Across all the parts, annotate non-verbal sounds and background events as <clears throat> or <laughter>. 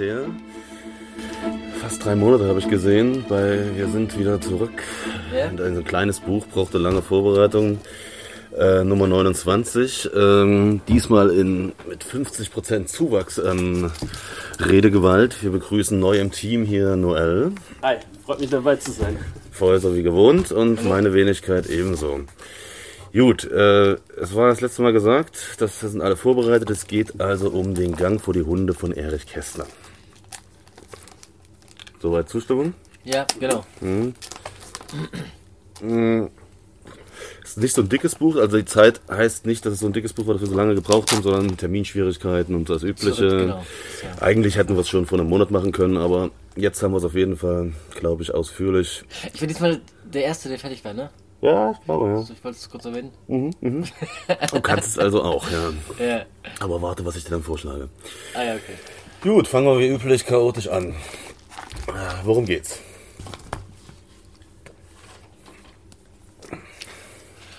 her. Fast drei Monate habe ich gesehen. Bei Wir sind wieder zurück. Ja. Und Ein kleines Buch brauchte lange Vorbereitung. Äh, Nummer 29. Ähm, diesmal in, mit 50% Zuwachs an Redegewalt. Wir begrüßen neu im Team hier Noel. Hi, freut mich dabei zu sein. Vorher so wie gewohnt und meine Wenigkeit ebenso. Gut, äh, es war das letzte Mal gesagt, das sind alle vorbereitet. Es geht also um den Gang vor die Hunde von Erich Kästner. Soweit Zustimmung? Ja, genau. Es ist nicht so ein dickes Buch, also die Zeit heißt nicht, dass es so ein dickes Buch war, dass wir so lange gebraucht haben, sondern Terminschwierigkeiten und das Übliche. Zurück, genau. Ja. Eigentlich hätten wir es schon vor einem Monat machen können, aber jetzt haben wir es auf jeden Fall, glaube ich, ausführlich. Ich bin diesmal der Erste, der fertig war, ne? Ja, ich glaube, ja. Also ich wollte es kurz erwähnen. Du kannst es also auch, ja. <laughs> Ja. Aber warte, was ich dir dann vorschlage. Ah ja, okay. Gut, fangen wir wie üblich chaotisch an. Ah, Worum geht's?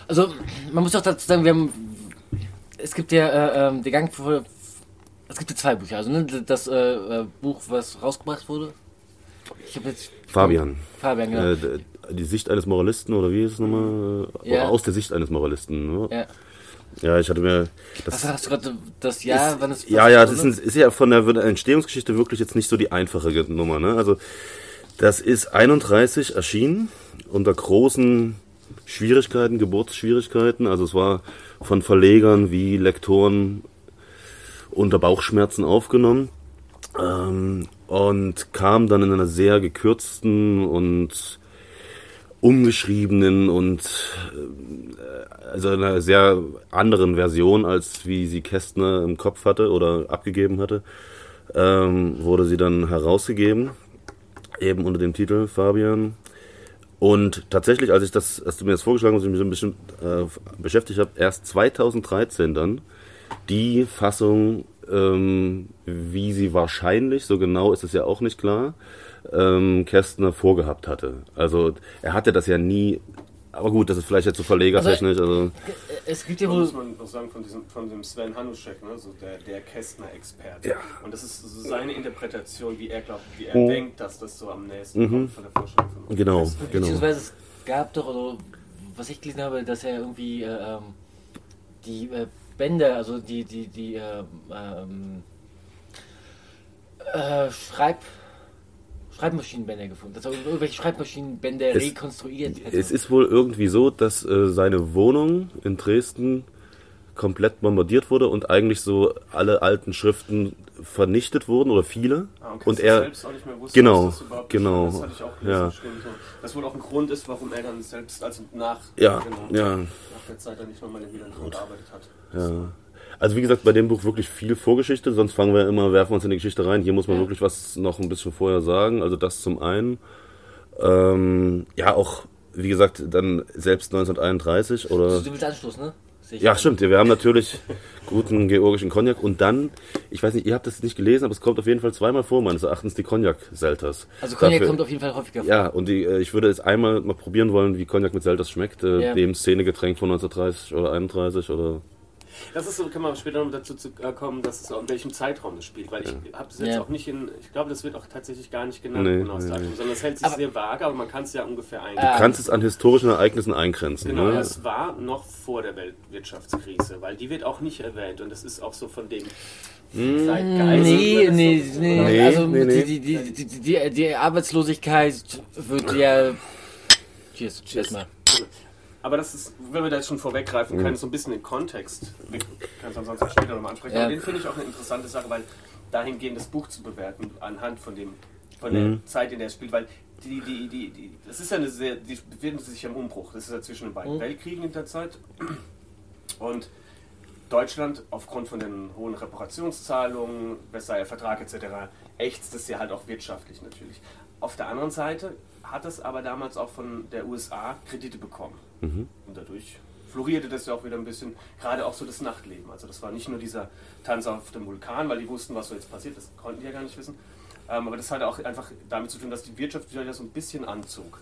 Also, man muss auch dazu sagen, wir haben. Es gibt ja äh, ähm, der Gang vor. Es gibt ja zwei Bücher. Also, ne, das äh, äh, Buch, was rausgebracht wurde. Ich habe jetzt. Fabian. Fabian, genau. Äh, die Sicht eines Moralisten, oder wie ist es nochmal? Ja. Aus der Sicht eines Moralisten. Ne? ja. Ja, ich hatte mir. Was Das, hast du gerade das Jahr, wann es. ja, ja, das ist, ein, ist ja von der Entstehungsgeschichte wirklich jetzt nicht so die einfache Nummer. Ne? Also, das ist 31 erschienen unter großen Schwierigkeiten, Geburtsschwierigkeiten. Also, es war von Verlegern wie Lektoren unter Bauchschmerzen aufgenommen. Ähm, und kam dann in einer sehr gekürzten und umgeschriebenen und äh, also einer sehr anderen Version, als wie sie Kästner im Kopf hatte oder abgegeben hatte, ähm, wurde sie dann herausgegeben, eben unter dem Titel Fabian. Und tatsächlich, als ich das, als du mir das vorgeschlagen hast, ich mich so ein bisschen äh, beschäftigt habe, erst 2013 dann die Fassung, ähm, wie sie wahrscheinlich, so genau ist es ja auch nicht klar, ähm, Kästner vorgehabt hatte. Also er hatte das ja nie, aber gut, das ist vielleicht jetzt so verlegertechnisch, also Es gibt ja wohl. muss man noch sagen, von, diesem, von dem Sven Hanuschek, ne? so der, der Kästner-Experte. Ja. Und das ist so seine Interpretation, wie er glaubt, wie er Mhm. denkt, dass das so am nächsten kommt von der Vorstellung von genau, Kästner. genau. Beziehungsweise es gab doch, oder was ich gelesen habe, dass er irgendwie äh, ähm, die äh, Bänder, also die, die, die äh, ähm, äh, Schreib, Schreibmaschinenbänder gefunden, dass er irgendwelche Schreibmaschinenbänder Es- rekonstruiert hätte. Es ist wohl irgendwie so, dass äh, seine Wohnung in Dresden komplett bombardiert wurde und eigentlich so alle alten Schriften vernichtet wurden oder viele. Ah, und, und er selbst auch nicht mehr wusste, genau, was das überhaupt genau, ist. Das hatte ich auch gelesen, ja. stimmt so. Das wohl auch ein Grund ist, warum er dann selbst, also nach, Ja, genau, ja. nach der Zeit dann nicht nochmal wieder gearbeitet hat. Ja. Also wie gesagt, bei dem Buch wirklich viel Vorgeschichte, sonst fangen wir immer, werfen wir uns in die Geschichte rein. Hier muss man Ja. wirklich was noch ein bisschen vorher sagen. Also das zum einen. Ähm, ja, auch, wie gesagt, dann selbst 1931 oder. du willst Anschluss, ne? Ja, stimmt. Wir haben natürlich guten georgischen Cognac und dann, ich weiß nicht, ihr habt das nicht gelesen, aber es kommt auf jeden Fall zweimal vor, meines Erachtens, die Cognac-Selters. Also Cognac Dafür- kommt auf jeden Fall häufiger vor. Ja, und die, äh, ich würde jetzt einmal mal probieren wollen, wie Cognac mit Selters schmeckt, äh, Ja. dem Szenegetränk von 1930 oder 31 oder. Das ist so, kann man später noch dazu zu, äh, kommen, dass es in welchem Zeitraum das spielt, weil ich habe das jetzt Ja. auch nicht in, ich glaube, das wird auch tatsächlich gar nicht genannt, Nee, genau, das nee, Datum, nee. sondern es hält sich Aber- sehr vage, aber man kann es ja ungefähr eingrenzen. Du kannst es an historischen Ereignissen eingrenzen. Genau, ne? es war noch vor der Weltwirtschaftskrise, weil die wird auch nicht erwähnt und das ist auch so von dem Zeitgeist. Nee, Das nee, nee, Nee, Also nee, nee. Die, die, die, die, die, die Arbeitslosigkeit wird ja. <clears throat> Cheers, cheers mal. Aber das ist, wenn wir da jetzt schon vorweggreifen können, so ein bisschen den Kontext, wir können es ansonsten später nochmal ansprechen, Ja. aber den finde ich auch eine interessante Sache, weil dahingehend das Buch zu bewerten, anhand von dem von Mhm. der Zeit, in der es spielt, weil die, die, die, die, das ist ja eine sehr, die befinden sich im Umbruch, das ist ja zwischen den beiden Mhm. Weltkriegen in der Zeit und Deutschland aufgrund von den hohen Reparationszahlungen, Versailler Vertrag etc., ächzt es ja halt auch wirtschaftlich natürlich. Auf der anderen Seite hat es aber damals auch von der USA Kredite bekommen. Mhm. Und dadurch florierte das ja auch wieder ein bisschen, gerade auch so das Nachtleben. Also das war nicht nur dieser Tanz auf dem Vulkan, weil die wussten, was so jetzt passiert, das konnten die ja gar nicht wissen. Ähm, aber das hatte auch einfach damit zu tun, dass die Wirtschaft wieder so ein bisschen anzog.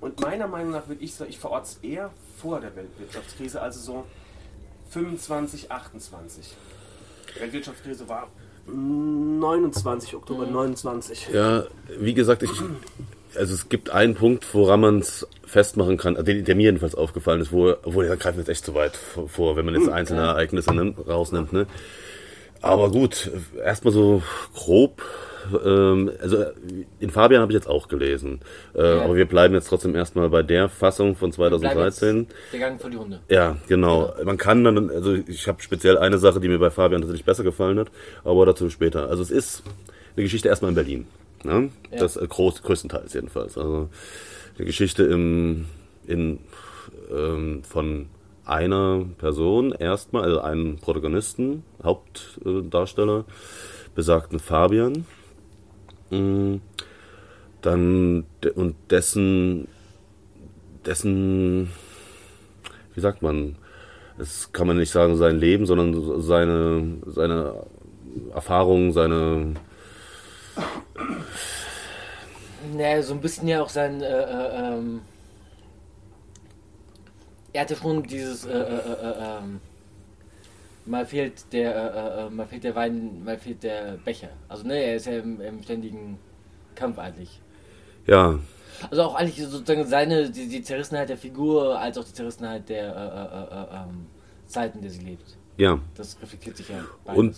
Und meiner Meinung nach würde ich sagen, ich verorte es eher vor der Weltwirtschaftskrise, also so 25, 28. Die Weltwirtschaftskrise war 29, Oktober 29. Ja, wie gesagt, ich, also es gibt einen Punkt, woran man es festmachen kann, der, der, mir jedenfalls aufgefallen ist, wo, wo da greifen wir jetzt echt zu weit vor, wenn man jetzt einzelne Ereignisse nimmt, rausnimmt. Ne? Aber gut, erstmal so grob. Ähm, also in Fabian habe ich jetzt auch gelesen. Äh, ja. Aber wir bleiben jetzt trotzdem erstmal bei der Fassung von 2013. Der Gang vor die Hunde. Ja, genau. Ja. Man kann dann, also ich habe speziell eine Sache, die mir bei Fabian tatsächlich besser gefallen hat, aber dazu später. Also es ist eine Geschichte erstmal in Berlin. Ne? Ja. Das äh, groß, größtenteils jedenfalls. Also eine Geschichte im, in, ähm, von einer Person erstmal, also einen Protagonisten, Hauptdarsteller, besagten Fabian. Mm, dann und dessen, dessen, wie sagt man, es kann man nicht sagen sein Leben, sondern seine, seine Erfahrungen, seine naja, so ein bisschen ja auch sein äh, äh, ähm, er hatte schon dieses, äh, äh, äh, ähm, mal fehlt der, mal fehlt der Wein, mal fehlt der Becher. Also ne, er ist ja im, im ständigen Kampf eigentlich. Ja. Also auch eigentlich sozusagen seine, die, die Zerrissenheit der Figur, als auch die Zerrissenheit der ähm, Zeiten, in der sie lebt. Ja. Das reflektiert sich ja beides. Und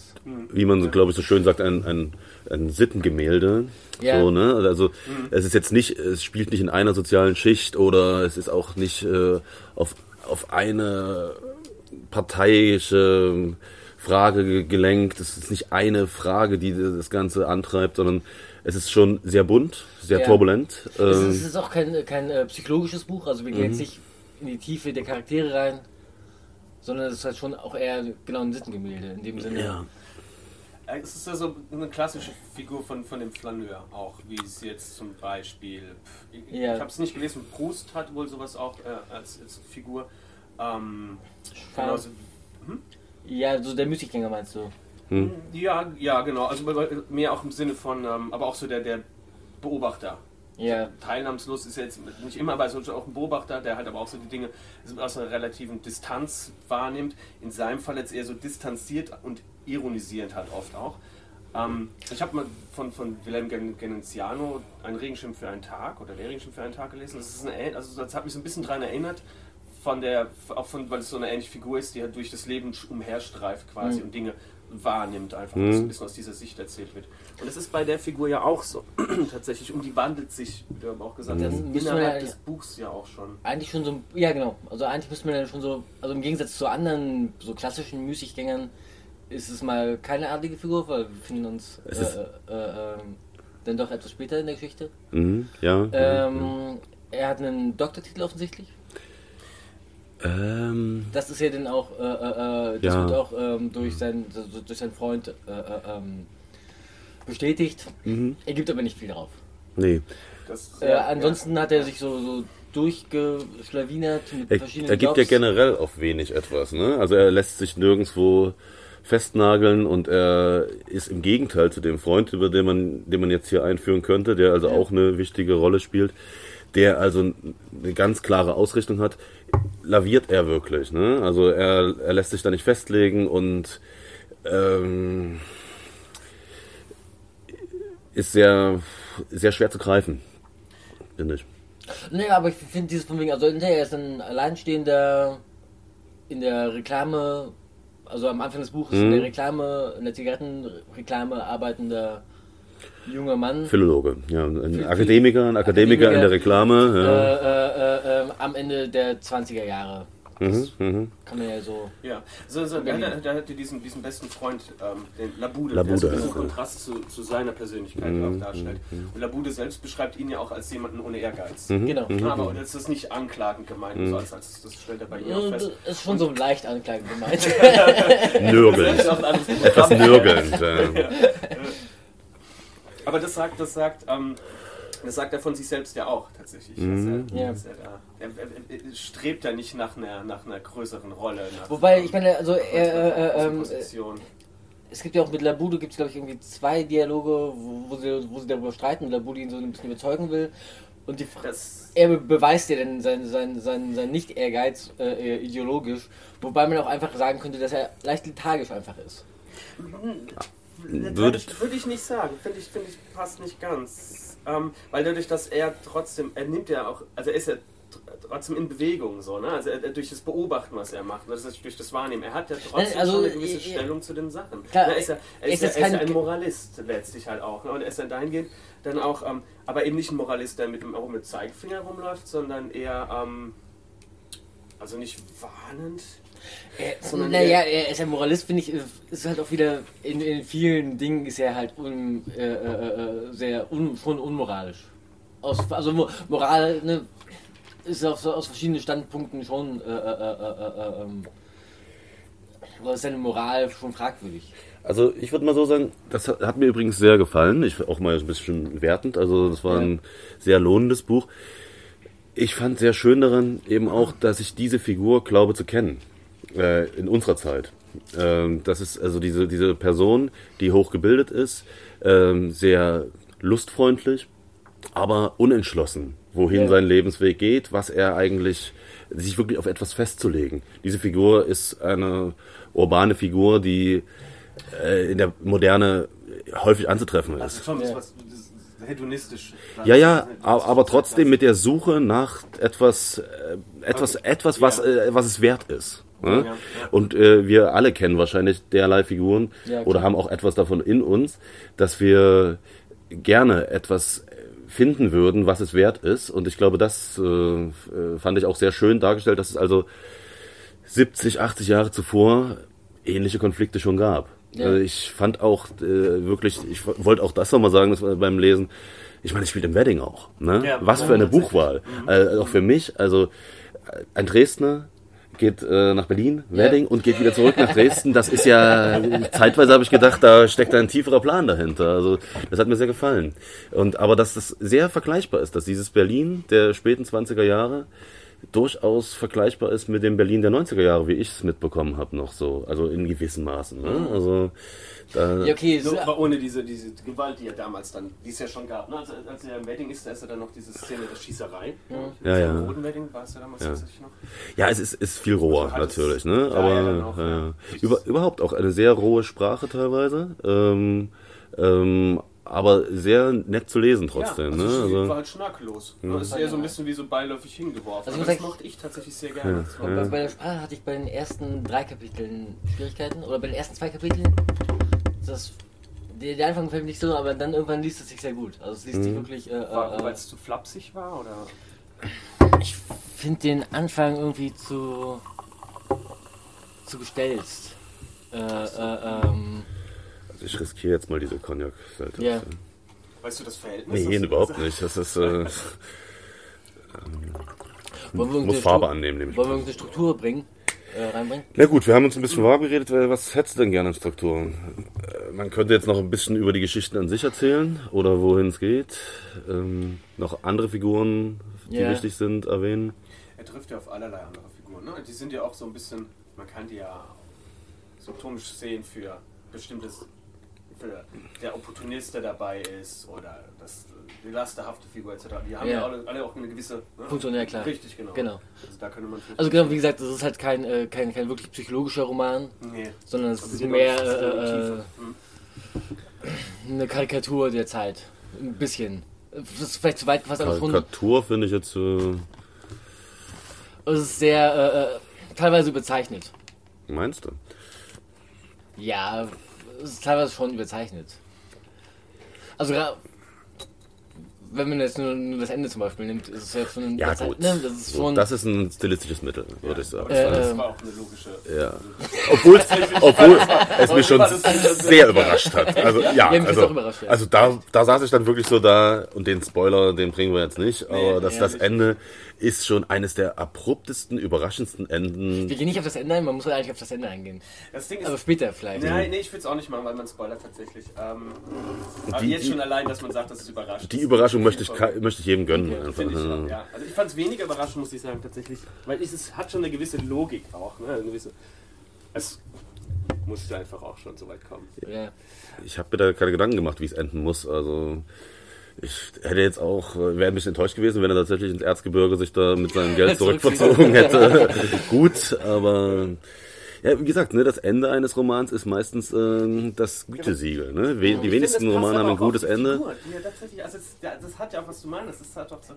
wie man, so, glaube ich, so schön sagt, ein, ein, ein Sittengemälde. Ja. So, ne? Also mhm. es ist jetzt nicht, es spielt nicht in einer sozialen Schicht oder es ist auch nicht äh, auf auf eine parteiische Frage gelenkt. Es ist nicht eine Frage, die das Ganze antreibt, sondern es ist schon sehr bunt, sehr ja. turbulent. Es ist, ähm, es ist, auch kein, kein äh, psychologisches Buch, also wir gehen mhm. jetzt nicht in die Tiefe der Charaktere rein, sondern es ist halt schon auch eher genau ein Sittengemälde in dem Sinne. Ja. Es ist also eine klassische Figur von, von dem Flaneur, auch wie es jetzt zum Beispiel. Ich, ja. ich habe es nicht gelesen, Proust hat wohl sowas auch äh, als, als, Figur. Ähm, genauso, hm? Ja, so der Müßiggänger meinst du? Hm. Ja, ja, genau. Also mehr auch im Sinne von, ähm, aber auch so der, der Beobachter. Ja. Teilnahmslos ist jetzt nicht immer, aber so auch ein Beobachter, der halt aber auch so die Dinge aus einer relativen Distanz wahrnimmt. In seinem Fall jetzt eher so distanziert und ironisierend halt oft auch. Ähm, ich habe mal von, von Wilhelm Geneziano ein Regenschirm für einen Tag oder der Regenschirm für einen Tag gelesen. Das, ist eine, also das hat mich so ein bisschen daran erinnert, von der, auch von, weil es so eine ähnliche Figur ist, die halt durch das Leben umherstreift quasi mhm. und Dinge wahrnimmt, einfach, mhm. dass ein bisschen aus dieser Sicht erzählt wird. Und das ist bei der Figur ja auch so, <clears throat> tatsächlich, und die wandelt sich, wie du auch gesagt mhm. innerhalb ja, des Buchs ja auch schon. Eigentlich schon so, ja genau, also eigentlich müsste man ja schon so, also im Gegensatz zu anderen so klassischen Müßiggängern, ist es mal keine adlige Figur, weil wir befinden uns äh, äh, äh, dann doch etwas später in der Geschichte. Mhm, ja. Ähm, er hat einen Doktortitel offensichtlich. Ähm, das ist ja dann auch, äh, äh, äh das ja. wird auch ähm, durch, sein, durch seinen Freund äh, ähm, bestätigt. Mhm. Er gibt aber nicht viel drauf. Nee. Das, ja, ansonsten ja. hat er sich so, so durchgeschlawinert mit er, verschiedenen Er gibt Jobs. ja generell auf wenig etwas, ne? Also er lässt sich nirgendwo festnageln und er ist im Gegenteil zu dem Freund, über den man, den man jetzt hier einführen könnte, der also auch eine wichtige Rolle spielt, der also eine ganz klare Ausrichtung hat, laviert er wirklich. Ne? Also er, er lässt sich da nicht festlegen und ähm, ist sehr, sehr schwer zu greifen, finde ich. Nee, aber ich finde dieses von wegen, also er ist ein alleinstehender in der Reklame also am Anfang des Buches, mhm. in der Reklame, in der Zigarettenreklame arbeitender junger Mann. Philologe, ja. Ein Akademiker, ein Akademiker, Akademiker in der Reklame. Ja. Äh, äh, äh, am Ende der 20er Jahre. Mhm, mhm, kann man ja so. Ja, so, so, der, der, der hatte diesen, diesen besten Freund, ähm, den Labude, Labude der so diesen Kontrast zu, zu, seiner Persönlichkeit mhm, auch darstellt. Mhm. Und Labude selbst beschreibt ihn ja auch als jemanden ohne Ehrgeiz. Mhm, genau. Mhm. Aber das ist nicht anklagend gemeint, so als, als, das stellt er bei ihr auch fest. Das ist schon so leicht anklagend gemeint. <laughs> Nörgelnd. Etwas nörgelnd. ja. <laughs> Aber das sagt, das sagt, ähm, Das sagt er von sich selbst ja auch tatsächlich. Mhm. Er, Ja. er, er, er, er strebt ja nicht nach einer, nach einer größeren Rolle. Nach Wobei, ich meine, also er, äh, äh, ähm, Position. es gibt ja auch mit Labudo gibt es glaube ich irgendwie zwei Dialoge, wo, wo, sie, wo sie darüber streiten und Labudo ihn so ein bisschen überzeugen will. Und die Das, er be- beweist ja dann seinen sein, sein, sein Nicht-Ehrgeiz äh, ideologisch, wobei man auch einfach sagen könnte, dass er leicht lethargisch einfach ist. Würde- ich, würde ich nicht sagen. Finde ich, finde ich passt nicht ganz. Ähm, weil dadurch, dass er trotzdem, er nimmt ja auch, also er ist ja tr- trotzdem in Bewegung so, ne? Also er, er- durch das Beobachten, was er macht, das ist durch das Wahrnehmen. Er hat ja trotzdem Also, schon eine gewisse äh, Stellung zu den Sachen. Klar, Na, er ist ja, er er ist ist ja, er ist ja ein Moralist letztlich halt auch. Ne? Und er ist dann dahingehend dann auch, ähm, aber eben nicht ein Moralist, der mit dem auch mit Zeigefinger rumläuft, sondern eher, ähm, also nicht warnend. Er, Sondern naja, er- ist ein Moralist, finde ich, ist halt auch wieder, in, in vielen Dingen ist er halt un, äh, äh, äh, sehr un, schon unmoralisch. Aus, also Mo- Moral ne, ist auf, so- aus verschiedenen Standpunkten schon, äh, äh, äh, äh, äh, ähm, ist seine Moral schon fragwürdig. Also ich würde mal so sagen, das hat, hat mir übrigens sehr gefallen. Ich auch mal ein bisschen wertend. Also das war Ja. ein sehr lohnendes Buch. Ich fand sehr schön daran eben auch, dass ich diese Figur glaube zu kennen äh, in unserer Zeit. Ähm, das ist also diese diese Person, die hochgebildet ist, ähm, sehr lustfreundlich, aber unentschlossen, wohin Ja. sein Lebensweg geht, was er eigentlich sich wirklich auf etwas festzulegen. Diese Figur ist eine urbane Figur, die äh, in der Moderne häufig anzutreffen Also ist. schon Ja. was das ist hedonistisch. Ja, ja, aber, aber trotzdem mit der Suche nach etwas, äh, etwas, etwas, was, Ja. äh, was es wert ist. Ne? Ja, ja. Und äh, wir alle kennen wahrscheinlich derlei Figuren Ja, oder haben auch etwas davon in uns, dass wir gerne etwas finden würden, was es wert ist. Und ich glaube, das äh, äh, fand ich auch sehr schön dargestellt, dass es also 70, 80 Jahre zuvor ähnliche Konflikte schon gab. Also ich fand auch äh, wirklich, ich wollte auch das nochmal sagen, das beim Lesen. Ich meine, ich spiele im Wedding auch. Ne? Was für eine. Buchwahl. Äh, auch für mich. Also äh, ein Dresdner geht äh, nach Berlin, Wedding und geht wieder zurück nach Dresden. Das ist ja, zeitweise habe ich gedacht, da steckt ein tieferer Plan dahinter. Also das hat mir sehr gefallen. Und aber dass das sehr vergleichbar ist, dass dieses Berlin der späten 20er Jahre durchaus vergleichbar ist mit dem Berlin der 90er Jahre, wie ich es mitbekommen habe noch so. Also in gewissen Maßen. Ne? Also da, Ja, okay, So, aber ohne diese, diese Gewalt, die er damals dann, die es ja schon gab. Ne? Als, als er im Wedding ist, da ist ja dann noch diese Szene der Schießerei. Ja, ja. Im roten Wedding war es ja damals Ja. tatsächlich noch. Ja, es ist, ist viel roher, Also natürlich, ne? Ja, Aber ja, auch, ja, ja. ja. Über, überhaupt auch eine sehr rohe Sprache teilweise. Ähm, ähm, aber sehr nett zu lesen trotzdem, ja, also ne? es Also, war halt schnörkellos. Das ist eher so ein bisschen wie so beiläufig hingeworfen. Also das mochte ich tatsächlich sehr gerne. War- bei, bei der Sprache hatte ich bei den ersten drei Kapiteln Schwierigkeiten oder bei den ersten zwei Kapiteln. Das, der, Anfang gefällt mir nicht so, aber dann irgendwann liest es sich sehr gut. Also es liest sich wirklich. Äh, äh, weil es zu flapsig war? Oder? Ich finde den Anfang irgendwie zu. zu gestelzt. Äh, äh, ähm, also ich riskiere jetzt mal diese Cognac-Seite. Ja. Weißt du das Verhältnis? Nee, überhaupt nicht. Das ist, äh, <laughs> wollen wir muss Farbe Stru- annehmen, nehme ich Wollen wir irgendeine Struktur bringen? Äh, reinbringen? Na gut, wir haben uns ein bisschen warm geredet. Äh, Was hättest du denn gerne an Strukturen? Man könnte jetzt noch ein bisschen über die Geschichten an sich erzählen oder wohin es geht. Ähm, noch andere Figuren, die Ja. wichtig sind, erwähnen. Er trifft ja auf allerlei andere Figuren. Ne? Die sind ja auch so ein bisschen, man kann die ja symptomisch sehen für bestimmtes, der Opportunist, der dabei ist oder das, die lasterhafte Figur etc. Die haben ja, Ja. alle, alle auch eine gewisse ne? Funktion, ja, klar. Richtig, genau. Genau. Also da könnte man Also genau, wie gesagt, das ist halt kein, äh, kein, kein wirklich psychologischer Roman, nee. sondern es Also ist mehr äh, Hm. eine Karikatur der Zeit. Ein bisschen. Das ist vielleicht zu weit gefasst, aber schon. Karikatur finde ich jetzt. Äh, Es ist sehr äh, äh, teilweise überzeichnet. meinst du? Ja, es ist teilweise schon überzeichnet. Also wenn man jetzt nur, das Ende zum Beispiel nimmt, ist es ja schon ein Ja, gut. Ne, das ist schon. das ist ein stilistisches Mittel, würde ich sagen. Das, war, Äh, das ähm, war auch eine logische. Ja. Obwohl, obwohl es mich schon sehr überrascht hat. Also, ja, Ja, also, ja. also da, da saß ich dann wirklich so da und den Spoiler, den bringen wir jetzt nicht, aber das, ja, das nicht. Ist schon eines der abruptesten, überraschendsten Enden. wir gehen nicht auf das Ende ein, man muss halt eigentlich auf das Ende eingehen. Das Ding ist, Aber später vielleicht. Nein, nee, ich will es auch nicht machen, weil man spoilert tatsächlich. Ähm, aber Die- jetzt schon allein, dass man sagt, das ist überrascht. Die Überraschung möchte ich, möchte ich jedem gönnen. Okay, einfach. finde ich Ja. Also ich fand es weniger überraschend, muss ich sagen, tatsächlich. Weil es ist, hat schon eine gewisse Logik auch. Ne? Eine gewisse, es musste einfach auch schon so weit kommen. Ja. Ich habe mir da keine Gedanken gemacht, wie es enden muss. Also ich hätte jetzt auch, äh, wäre ein bisschen enttäuscht gewesen, wenn er tatsächlich ins Erzgebirge sich da mit seinem Geld <laughs> zurückverzogen hätte. <laughs> Gut, aber ja, wie gesagt, ne, das Ende eines Romans ist meistens ähm, das Gütesiegel. Ne? We Ich die finde, wenigsten das passt Romane haben ein gutes Ende. Ja tatsächlich, also ja, das hat ja auch was du meinst. Es hat auch so,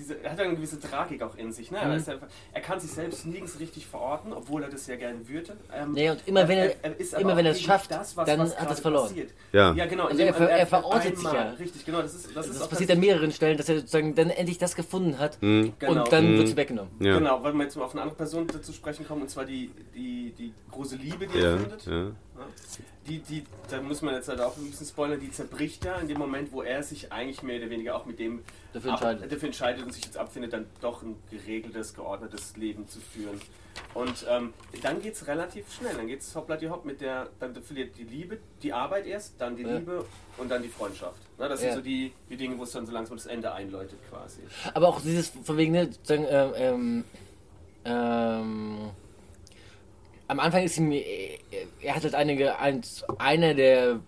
diese, er hat ja eine gewisse Tragik auch in sich. Ne? Er, ist einfach, er kann sich selbst nirgends richtig verorten, obwohl er das ja gerne würde. Ähm, Nee, und immer wenn er- ist immer wenn er es schafft, das, was, dann was hat er es verloren. Passiert. Ja. ja, genau. Also er man- er verortet sich einmal- ja. Richtig, genau. Das, ist, das, Das, ist auch passiert an mehreren Stellen, dass er sozusagen dann endlich das gefunden hat Hm. Genau. und dann Mhm. wird sie weggenommen. Ja. Genau, weil wir jetzt mal auf eine andere Person zu sprechen kommen, und zwar die, die, die große Liebe, die er Ja, findet. Die, die, da muss man jetzt halt auch ein bisschen spoilern, die zerbricht ja in dem Moment, wo er sich eigentlich mehr oder weniger auch mit dem Dafür ab- entscheidet. dafür entscheidet und sich jetzt abfindet, dann doch ein geregeltes, geordnetes Leben zu führen. Und ähm, dann geht es relativ schnell, dann geht es hoppla die hopp mit der, dann verliert die Liebe, die Arbeit erst, dann die Ja. Liebe und dann die Freundschaft. Na, das Ja. sind so die, die Dinge, wo es dann so langsam das Ende einläutet quasi. Aber auch dieses von wegen, ne, sozusagen, ähm, ähm, ähm, am Anfang ist ihm, er hat halt einige, eins, einer der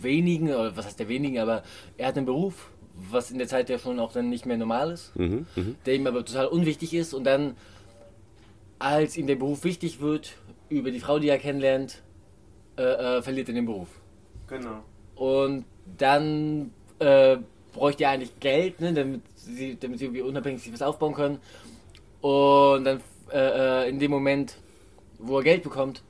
wenigen, oder was heißt der wenigen, aber er hat einen Beruf, was in der Zeit ja schon auch dann nicht mehr normal ist, Mhm, mhm. der ihm aber total unwichtig ist und dann, als ihm der Beruf wichtig wird, über die Frau, die er kennenlernt, äh, äh, verliert er den Beruf. Genau. Und dann äh, bräuchte er eigentlich Geld, ne, damit, sie, damit sie irgendwie unabhängig sich was aufbauen können. Und dann äh, äh, in dem Moment, wo er Geld bekommt,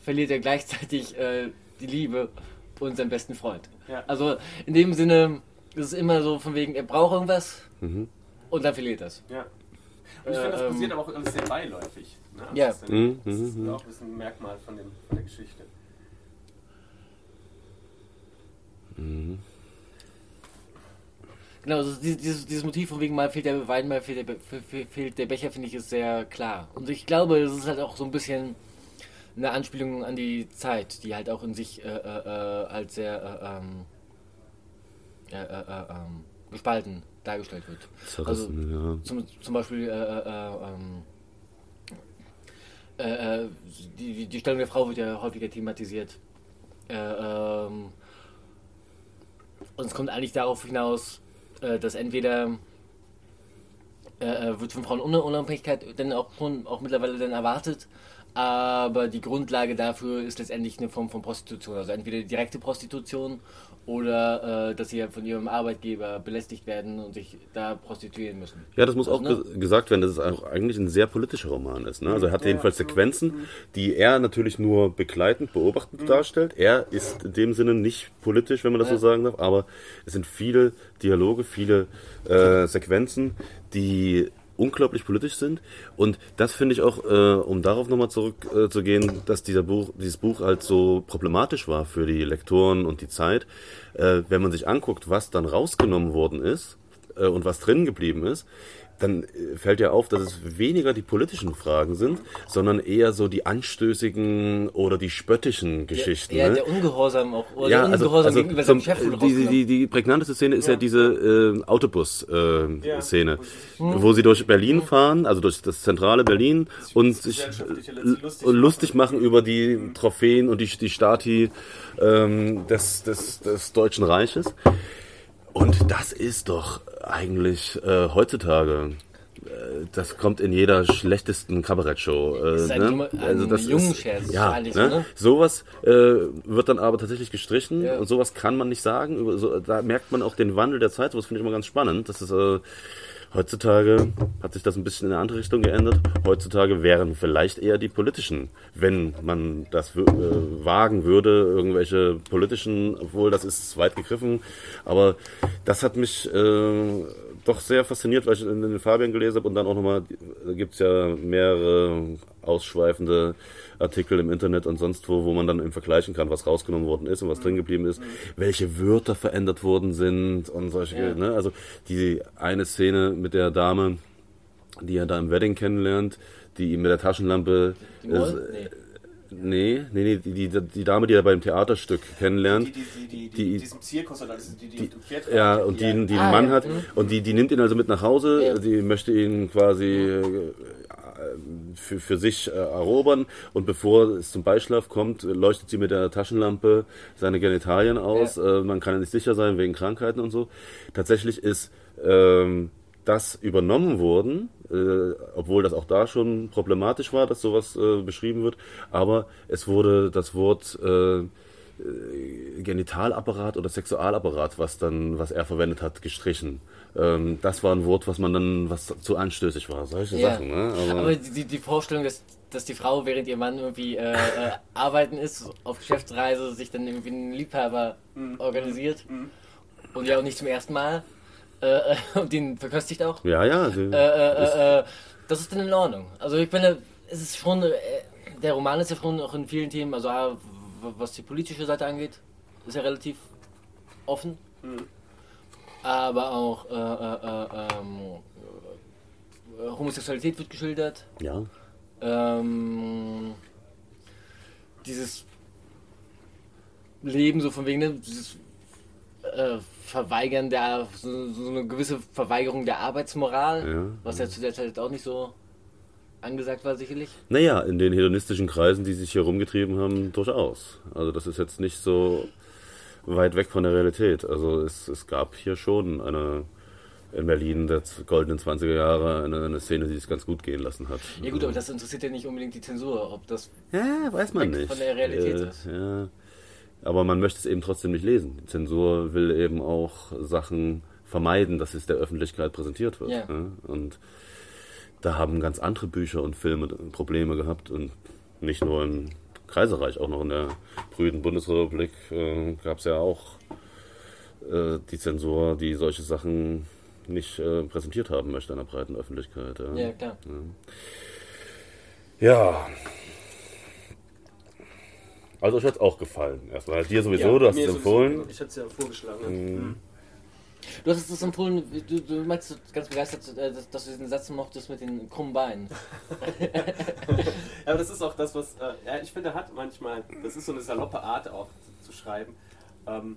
verliert er gleichzeitig äh, die Liebe und seinen besten Freund. Ja. Also in dem Sinne ist es immer so von wegen, er braucht irgendwas Mhm. und dann verliert er es. Ja. Und ich Äh, finde, das ähm, passiert aber auch alles sehr beiläufig. Ne? Ja. Das ist, dann, Mhm, das ist mhm, auch ein bisschen ein Merkmal von, dem, von der Geschichte. Genau, also dieses, dieses, Motiv von wegen mal fehlt der Wein, mal fehlt der, Be fe- fe- fehlt der Becher, finde ich, ist sehr klar. Und ich glaube, es ist halt auch so ein bisschen eine Anspielung an die Zeit, die halt auch in sich äh, äh, äh, als sehr äh, ähm, äh, äh, äh, ähm, gespalten dargestellt wird. Zerrissen, ja. Zum, zum Beispiel äh, äh, äh, ähm, äh, äh, die, die Stellung der Frau wird ja häufiger thematisiert. Äh, ähm, und es kommt eigentlich darauf hinaus, äh, dass entweder äh, äh, wird von Frauen Unab- Unabhängigkeit dann auch schon auch mittlerweile dann erwartet, aber die Grundlage dafür ist letztendlich eine Form von Prostitution. Also entweder direkte Prostitution oder äh, dass sie von ihrem Arbeitgeber belästigt werden und sich da prostituieren müssen. Ja, das muss auch Also, ne? ge gesagt werden, dass es auch eigentlich ein sehr politischer Roman ist. Ne? Also er hat Ja, jedenfalls absolut. Sequenzen, die er natürlich nur begleitend, beobachtend darstellt. Er ist in dem Sinne nicht politisch, wenn man das Ja. so sagen darf, aber es sind viele Dialoge, viele äh, Sequenzen, die unglaublich politisch sind. Und das finde ich auch, äh, um darauf nochmal zurückzugehen, äh, dass dieser Buch, dieses Buch halt so problematisch war für die Lektoren und die Zeit. Äh, wenn man sich anguckt, was dann rausgenommen worden ist äh, und was drin geblieben ist, dann äh, fällt ja auf, dass es weniger die politischen Fragen sind, sondern eher so die anstößigen oder die spöttischen Geschichten. Ja, ne? der Ungehorsam auch. Oder ja, der also, Ungehorsam also gegenüber zum, seinem Chef die, die, rausgenommen. die, die prägnanteste Szene ist ja, Ja. diese äh, Autobus-Szene, Ja. wo sie durch Berlin fahren, also durch das zentrale Berlin und sich äh, lustig lustig, machen. lustig machen über die Trophäen und die, die Stati ähm, des, des, des Deutschen Reiches. Und das ist doch eigentlich äh, heutzutage äh, das kommt in jeder schlechtesten Kabarettshow. Äh, ist ne? dummer- ein Jungenscherz, ja, eigentlich ne? ne? Sowas äh, wird dann aber tatsächlich gestrichen Ja. und sowas kann man nicht sagen. So, da merkt man auch den Wandel der Zeit. Sowas finde ich immer ganz spannend. Das ist äh, heutzutage hat sich das ein bisschen in eine andere Richtung geändert. Heutzutage wären vielleicht eher die politischen, wenn man das äh, wagen würde, irgendwelche politischen, obwohl das ist weit gegriffen. Aber das hat mich äh, doch sehr fasziniert, weil ich in den Fabian gelesen habe und dann auch nochmal, da gibt es ja mehrere ausschweifende Artikel im Internet und sonst wo, wo man dann eben vergleichen kann, was rausgenommen worden ist und was drin geblieben ist, welche Wörter verändert worden sind und solche, Ja. ne? Also die eine Szene mit der Dame, die er da im Wedding kennenlernt, die ihm mit der Taschenlampe Die Moll? Nee. Nee, nee, nee, die, die, die Dame, die er beim Theaterstück kennenlernt. Die, die, die, die, Die- die, diesem Zirkus oder die, die, die, Pferd Ja, und die, die einen Ah, Mann ja, hat. mhm. Und die, die nimmt ihn also mit nach Hause. Die möchte ihn quasi äh, für, für sich äh, erobern. Und bevor es zum Beischlaf kommt, leuchtet sie mit der Taschenlampe seine Genitalien aus. Äh, man kann ja nicht sicher sein wegen Krankheiten und so. Tatsächlich ist ähm, das übernommen worden, äh, obwohl das auch da schon problematisch war, dass sowas äh, beschrieben wird. Aber es wurde das Wort äh, Genitalapparat oder Sexualapparat, was dann, was er verwendet hat, gestrichen. Ähm, das war ein Wort, was man dann, was zu anstößig war, solche Ja. Sachen. Ne? Aber die, die Vorstellung, dass, dass die Frau, während ihr Mann irgendwie äh, äh, <laughs> arbeiten ist, auf Geschäftsreise, sich dann irgendwie einen Liebhaber organisiert und ja auch nicht zum ersten Mal äh, äh, und den verköstigt auch, ja, ja. Äh, äh, äh, das ist dann in Ordnung. Also ich finde, es ist schon, äh, der Roman ist ja schon auch in vielen Themen, also was die politische Seite angeht, ist ja relativ offen. Aber auch äh, äh, äh, ähm, äh, Homosexualität wird geschildert. ja. Ähm, dieses Leben so von wegen, ne, dieses äh, Verweigern der, so, so eine gewisse Verweigerung der Arbeitsmoral, Ja. was ja zu der Zeit auch nicht so angesagt war, sicherlich. Naja, in den hedonistischen Kreisen, die sich hier rumgetrieben haben, durchaus. Also das ist jetzt nicht so weit weg von der Realität. Also es, es gab hier schon eine in Berlin der goldenen 20er Jahre eine, eine Szene, die sich ganz gut gehen lassen hat. Ja gut, aber das interessiert ja nicht unbedingt die Zensur, ob das Ja, weiß man nicht. von der Realität äh, ist. Ja. Aber man möchte es eben trotzdem nicht lesen. Die Zensur will eben auch Sachen vermeiden, dass es der Öffentlichkeit präsentiert wird. Ja. Und da haben ganz andere Bücher und Filme Probleme gehabt und nicht nur im Kaiserreich, auch noch in der frühen Bundesrepublik äh, gab es ja auch äh, die Zensur, die solche Sachen nicht äh, präsentiert haben möchte einer breiten Öffentlichkeit. Ja. Ja, klar. Ja. Also euch hat es auch gefallen. Erstmal dir sowieso, Ja, du hast es sowieso. empfohlen. Ich hatte es ja vorgeschlagen. Mhm. Du hast es empfohlen, du, du meinst ganz begeistert, äh, dass, dass du diesen Satz mochtest mit den krummen Beinen. <laughs> Aber das ist auch das, was äh, ja, ich finde, hat manchmal, das ist so eine saloppe Art auch zu, zu schreiben. Ähm,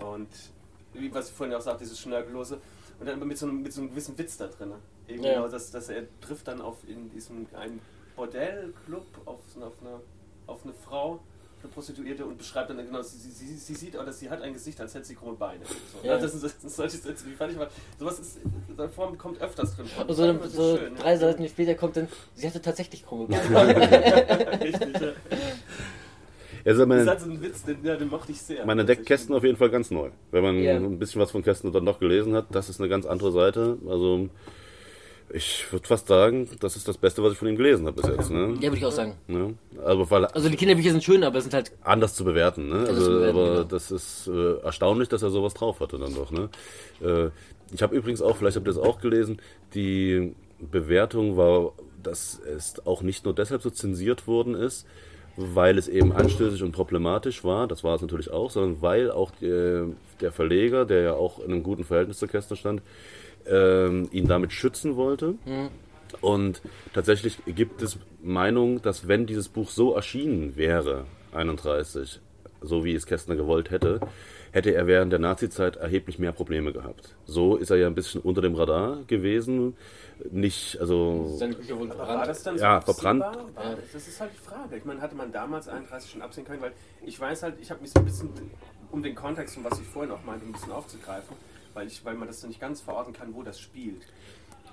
und wie was ich vorhin auch sagte, dieses Schnörkellose. Und dann mit so einem, mit so einem gewissen Witz da drin. Irgendwie Ja. genau, dass, dass er trifft dann auf in diesem einen Bordellclub auf, auf, eine, auf eine Frau, eine Prostituierte und beschreibt dann genau, sie, sie, sie, sie sieht, oder sie hat ein Gesicht, als hätte sie krumme Beine. So, Ja. ja. Das sind das sind solche Sätze, die fand ich mal, sowas ist, in der Form kommt öfters drin vor. Und so, Das so ist schön, drei ja. Seiten später kommt dann, sie hatte tatsächlich krumme Beine. <laughs> Richtig, ja. Also Das man, hat so einen Witz, den, ja, den mochte ich sehr. man entdeckt Kästen auf jeden Fall ganz neu. Wenn man Ja. ein bisschen was von Kästen dann doch gelesen hat, das ist eine ganz andere Seite. Also ich würde fast sagen, das ist das Beste, was ich von ihm gelesen habe bis jetzt. Ne? ja, würde ich auch sagen. Ne? Also weil Also die Kinderbücher sind schön, aber es sind halt anders zu bewerten. Ne? zu Also, bewerten, aber genau. das ist äh, erstaunlich, dass er sowas drauf hatte dann doch. Ne? Äh, ich habe übrigens auch, vielleicht habt ihr das auch gelesen, die Bewertung war, dass es auch nicht nur deshalb so zensiert worden ist, weil es eben anstößig und problematisch war, das war es natürlich auch, sondern weil auch die, der Verleger, der ja auch in einem guten Verhältnis zur Kästner stand, ähm, ihn damit schützen wollte. Und tatsächlich gibt es Meinung, dass wenn dieses Buch so erschienen wäre, 31, so wie es Kästner gewollt hätte, hätte er während der Nazizeit erheblich mehr Probleme gehabt. So ist er ja ein bisschen unter dem Radar gewesen. Nicht, also. seine Bücher wurden Aber war verbrannt. das dann so Ja, verbrannt. War, das ist halt die Frage. Ich meine, hatte man damals 31 schon absehen können? Weil ich weiß halt, ich habe mich so ein bisschen, um den Kontext und was ich vorhin auch meinte, ein bisschen aufzugreifen, weil, ich, weil man das nicht ganz verorten kann, wo das spielt.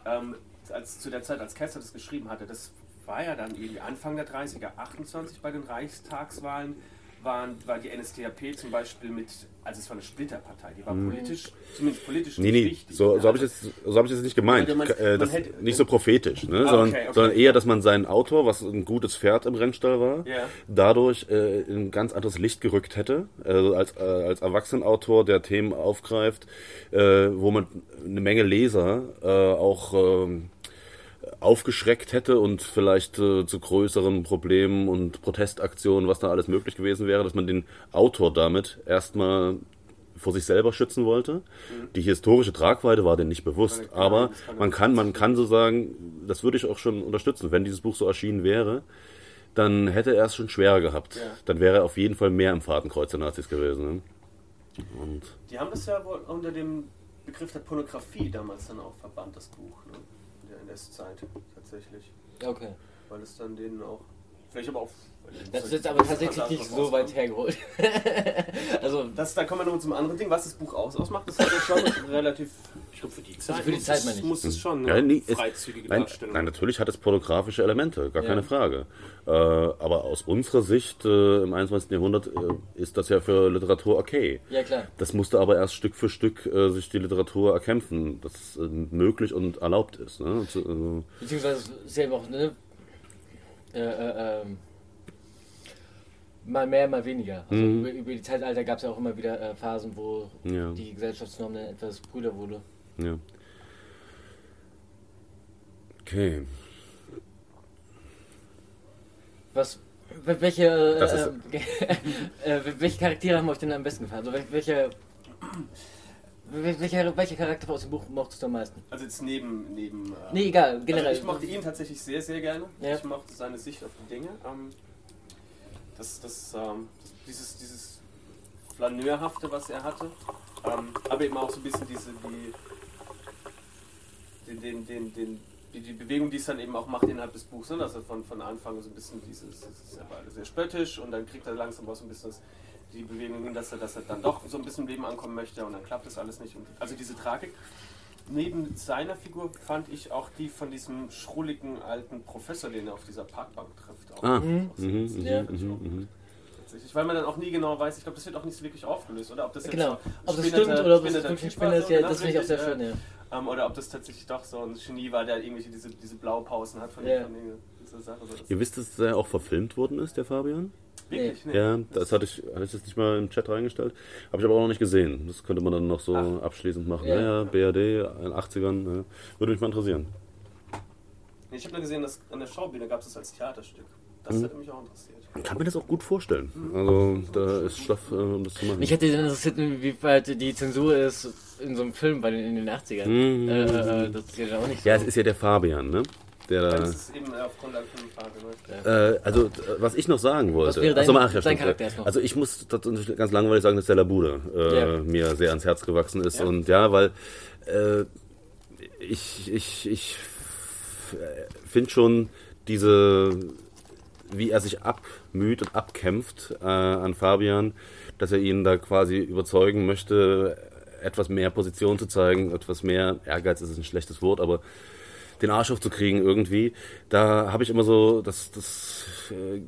Ähm, als, zu der Zeit, als Kessler das geschrieben hatte, das war ja dann irgendwie Anfang der 30er, 28 bei den Reichstagswahlen, waren, war die NSDAP zum Beispiel mit, also es war eine Splitterpartei, die war politisch, zumindest politisch Mhm. Nee, nicht nee, wichtig. so, so habe ich, es- so hab ich es nicht gemeint. Man- Äh, man hätte- nicht so prophetisch, ne? Ah, sondern, okay, okay. sondern eher, dass man seinen Autor, was ein gutes Pferd im Rennstall war, Ja. dadurch äh, in ein ganz anderes Licht gerückt hätte. Also als, äh, als Erwachsenenautor, der Themen aufgreift, äh, wo man eine Menge Leser äh, auch ähm, aufgeschreckt hätte und vielleicht äh, zu größeren Problemen und Protestaktionen, was da alles möglich gewesen wäre, dass man den Autor damit erstmal vor sich selber schützen wollte. Die historische Tragweite war denn nicht bewusst, klar, aber kann man man kann, man kann so sagen, das würde ich auch schon unterstützen, wenn dieses Buch so erschienen wäre, dann hätte er es schon schwerer gehabt. Ja. Dann wäre er auf jeden Fall mehr im Fadenkreuz der Nazis gewesen. Ne? Und Die haben das ja wohl unter dem Begriff der Pornografie damals dann auch verbannt, das Buch, ne? NS-Zeit tatsächlich. Okay. Weil es dann denen auch. Vielleicht aber auch. Das ist jetzt aber tatsächlich nicht so weit hergeholt. <laughs> also, Das, da kommen wir noch zum anderen Ding, was das Buch aus, ausmacht. Das ist ja schon <laughs> relativ. Ich glaube, für die Zeit. für die muss Zeit es- meine ich. Muss es schon Ja, nee, es- freizügige nein, Darstellung. nein, natürlich hat es pornografische Elemente, gar Ja. keine Frage. Äh, aber aus unserer Sicht äh, im 21. Jahrhundert äh, ist das ja für Literatur okay. ja klar. Das musste aber erst Stück für Stück äh, sich die Literatur erkämpfen, dass es äh, möglich und erlaubt ist. Ne? Zu, äh, Beziehungsweise es ist ja eben auch, ne? Mal mehr, mal weniger. Also Mhm. über, über die Zeitalter gab es ja auch immer wieder äh, Phasen, wo Ja. die Gesellschaftsnorm dann etwas brüder wurde. ja. Okay. Was, wel- welche, äh, <laughs> äh, welche Charaktere haben euch denn am besten gefallen? Also wel- welche, wel- welche, welche Charakter aus dem Buch mochtest du am meisten? Also jetzt neben. neben äh, Nee, egal, generell. Also ich mochte ihn tatsächlich sehr, sehr gerne. Ja. Ich mochte seine Sicht auf die Dinge. Ähm, das, das, ähm, das, dieses, dieses Flaneurhafte, was er hatte. Ähm, aber eben auch so ein bisschen diese, die, den, den, den, den, die, die Bewegung, die es dann eben auch macht innerhalb des Buchs. Ne? Dass er von, von Anfang so ein bisschen dieses, dieses er war sehr spöttisch und dann kriegt er langsam auch so ein bisschen das, die Bewegung hin, dass er, dass er dann doch so ein bisschen im Leben ankommen möchte und dann klappt das alles nicht. Und, also diese Tragik neben seiner Figur fand ich auch die von diesem schrulligen alten Professor, den er auf dieser Parkbank trifft. Auch Ah. Mhm. Mhm, mhm, weil man dann auch nie genau weiß, ich glaube, das wird auch nicht so wirklich aufgelöst, oder? Ob das jetzt Genau. Ob das stimmt oder ob das wirklich ein Spinner ist, ja, genau, das finde ich auch sehr schön, ja. Ähm, oder ob das tatsächlich doch so ein Genie war, der irgendwie diese, diese Blaupausen hat von, Ja. von den- dieser Sache. Ihr wisst, dass der auch verfilmt worden ist, der Fabian? Wirklich, nee. Ja, das hatte ich, hatte ich jetzt nicht mal im Chat reingestellt. Habe ich aber auch noch nicht gesehen. Das könnte man dann noch so Ach. abschließend machen. Ja. Ja, BRD in den 80ern. Ja. Würde mich mal interessieren. Nee, Ich habe nur gesehen, dass an der Schaubühne gab es das als Theaterstück. Das Mhm. hätte mich auch interessiert. Ich kann mir das auch gut vorstellen. Also, da ist Stoff, äh, um das zu machen. Mich hätte dann interessiert, wie weit die Zensur ist in so einem Film bei den, in den 80ern. Mhm. Äh, äh, äh, das ist ja auch nicht so. Ja, es ist ja der Fabian, ne? Der da. Das ist eben äh. Ne? Äh, also, was ich noch sagen wollte. Was wäre dein- Achso, ach, ja, dein. Charakter erst noch? Also, ich muss tatsächlich ganz langweilig sagen, dass der Labude äh, Ja. mir sehr ans Herz gewachsen ist. Ja. Und ja, weil äh, ich, ich, ich finde schon diese, wie er sich abmüht und abkämpft äh, an Fabian, dass er ihn da quasi überzeugen möchte, etwas mehr Position zu zeigen, etwas mehr Ehrgeiz ist ein schlechtes Wort, aber den Arsch aufzukriegen irgendwie, da habe ich immer so, das, das äh,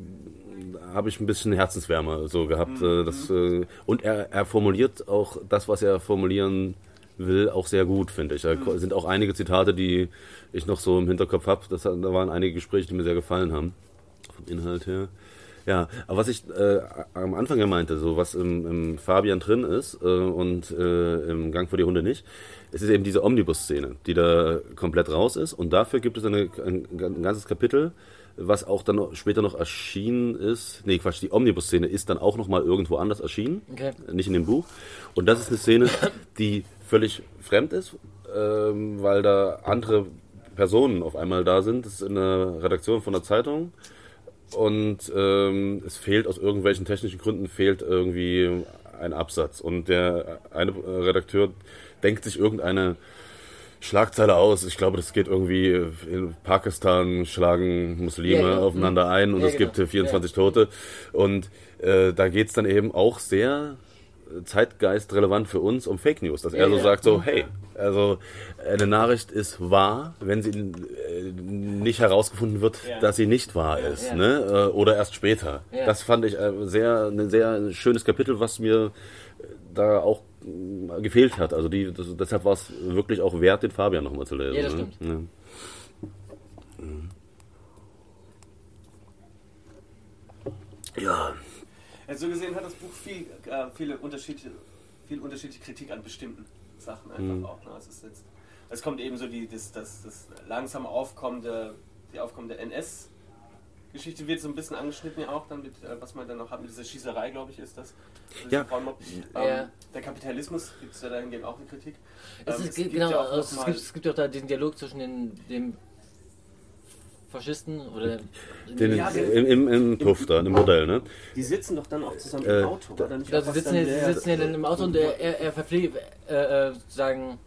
habe ich ein bisschen Herzenswärme so gehabt. Äh, das, äh, und er, er formuliert auch das, was er formulieren will, auch sehr gut, finde ich. Da ko- sind auch einige Zitate, die ich noch so im Hinterkopf habe. Da waren einige Gespräche, die mir sehr gefallen haben, vom Inhalt her. Ja, aber was ich äh, am Anfang ja meinte, so was im, im Fabian drin ist äh, und äh, im Gang vor die Hunde nicht, es ist eben diese Omnibus-Szene, die da komplett raus ist. Und dafür gibt es eine, ein, ein ganzes Kapitel, was auch dann noch, später noch erschienen ist. Nee, Quatsch, die Omnibus-Szene ist dann auch noch mal irgendwo anders erschienen, Okay. nicht in dem Buch. Und das ist eine Szene, die völlig fremd ist, ähm, weil da andere Personen auf einmal da sind. Das ist in der Redaktion von der Zeitung. Und ähm, es fehlt aus irgendwelchen technischen Gründen fehlt irgendwie ein Absatz. Und der eine Redakteur denkt sich irgendeine Schlagzeile aus. Ich glaube, das geht irgendwie in Pakistan schlagen Muslime Ja, ja. aufeinander ein und Ja, es genau. gibt äh, 24 Tote. Und äh, da geht's dann eben auch sehr äh, zeitgeistrelevant für uns um Fake News, dass er so sagt so, hey, also eine Nachricht ist wahr, wenn sie äh, nicht herausgefunden wird, dass sie nicht wahr ist, ne? Äh, oder erst später. Das fand ich äh, sehr ein sehr schönes Kapitel, was mir da auch gefehlt hat. Also die, das, deshalb war es wirklich auch wert, den Fabian nochmal zu lesen. Ja, das ne? stimmt. Ja. Ja, Also so gesehen hat das Buch viel, äh, viele unterschiedliche, viel unterschiedliche Kritik an bestimmten Sachen einfach Mhm. auch. Ne? Also es, jetzt, es kommt eben so die, das, das, das langsam aufkommende, die aufkommende NS-Geschichte wird so ein bisschen angeschnitten ja auch dann mit, äh, was man dann noch hat, mit dieser Schießerei, glaube ich, ist das. Dieser Ja. Ja. Ähm, der Kapitalismus gibt es ja dahingehend auch eine Kritik. Es, Ähm, ist, es gibt genau, es, gibt, es gibt auch da diesen Dialog zwischen den, dem Faschisten oder Den, Ja, im, im, Im Puff da, im Modell, ne? Die sitzen doch dann auch zusammen Äh, im Auto, oder nicht? Ja, was sitzen, dann ja, sie sitzen ja dann im Auto und er, er, er verpflegt, äh, äh, sagen,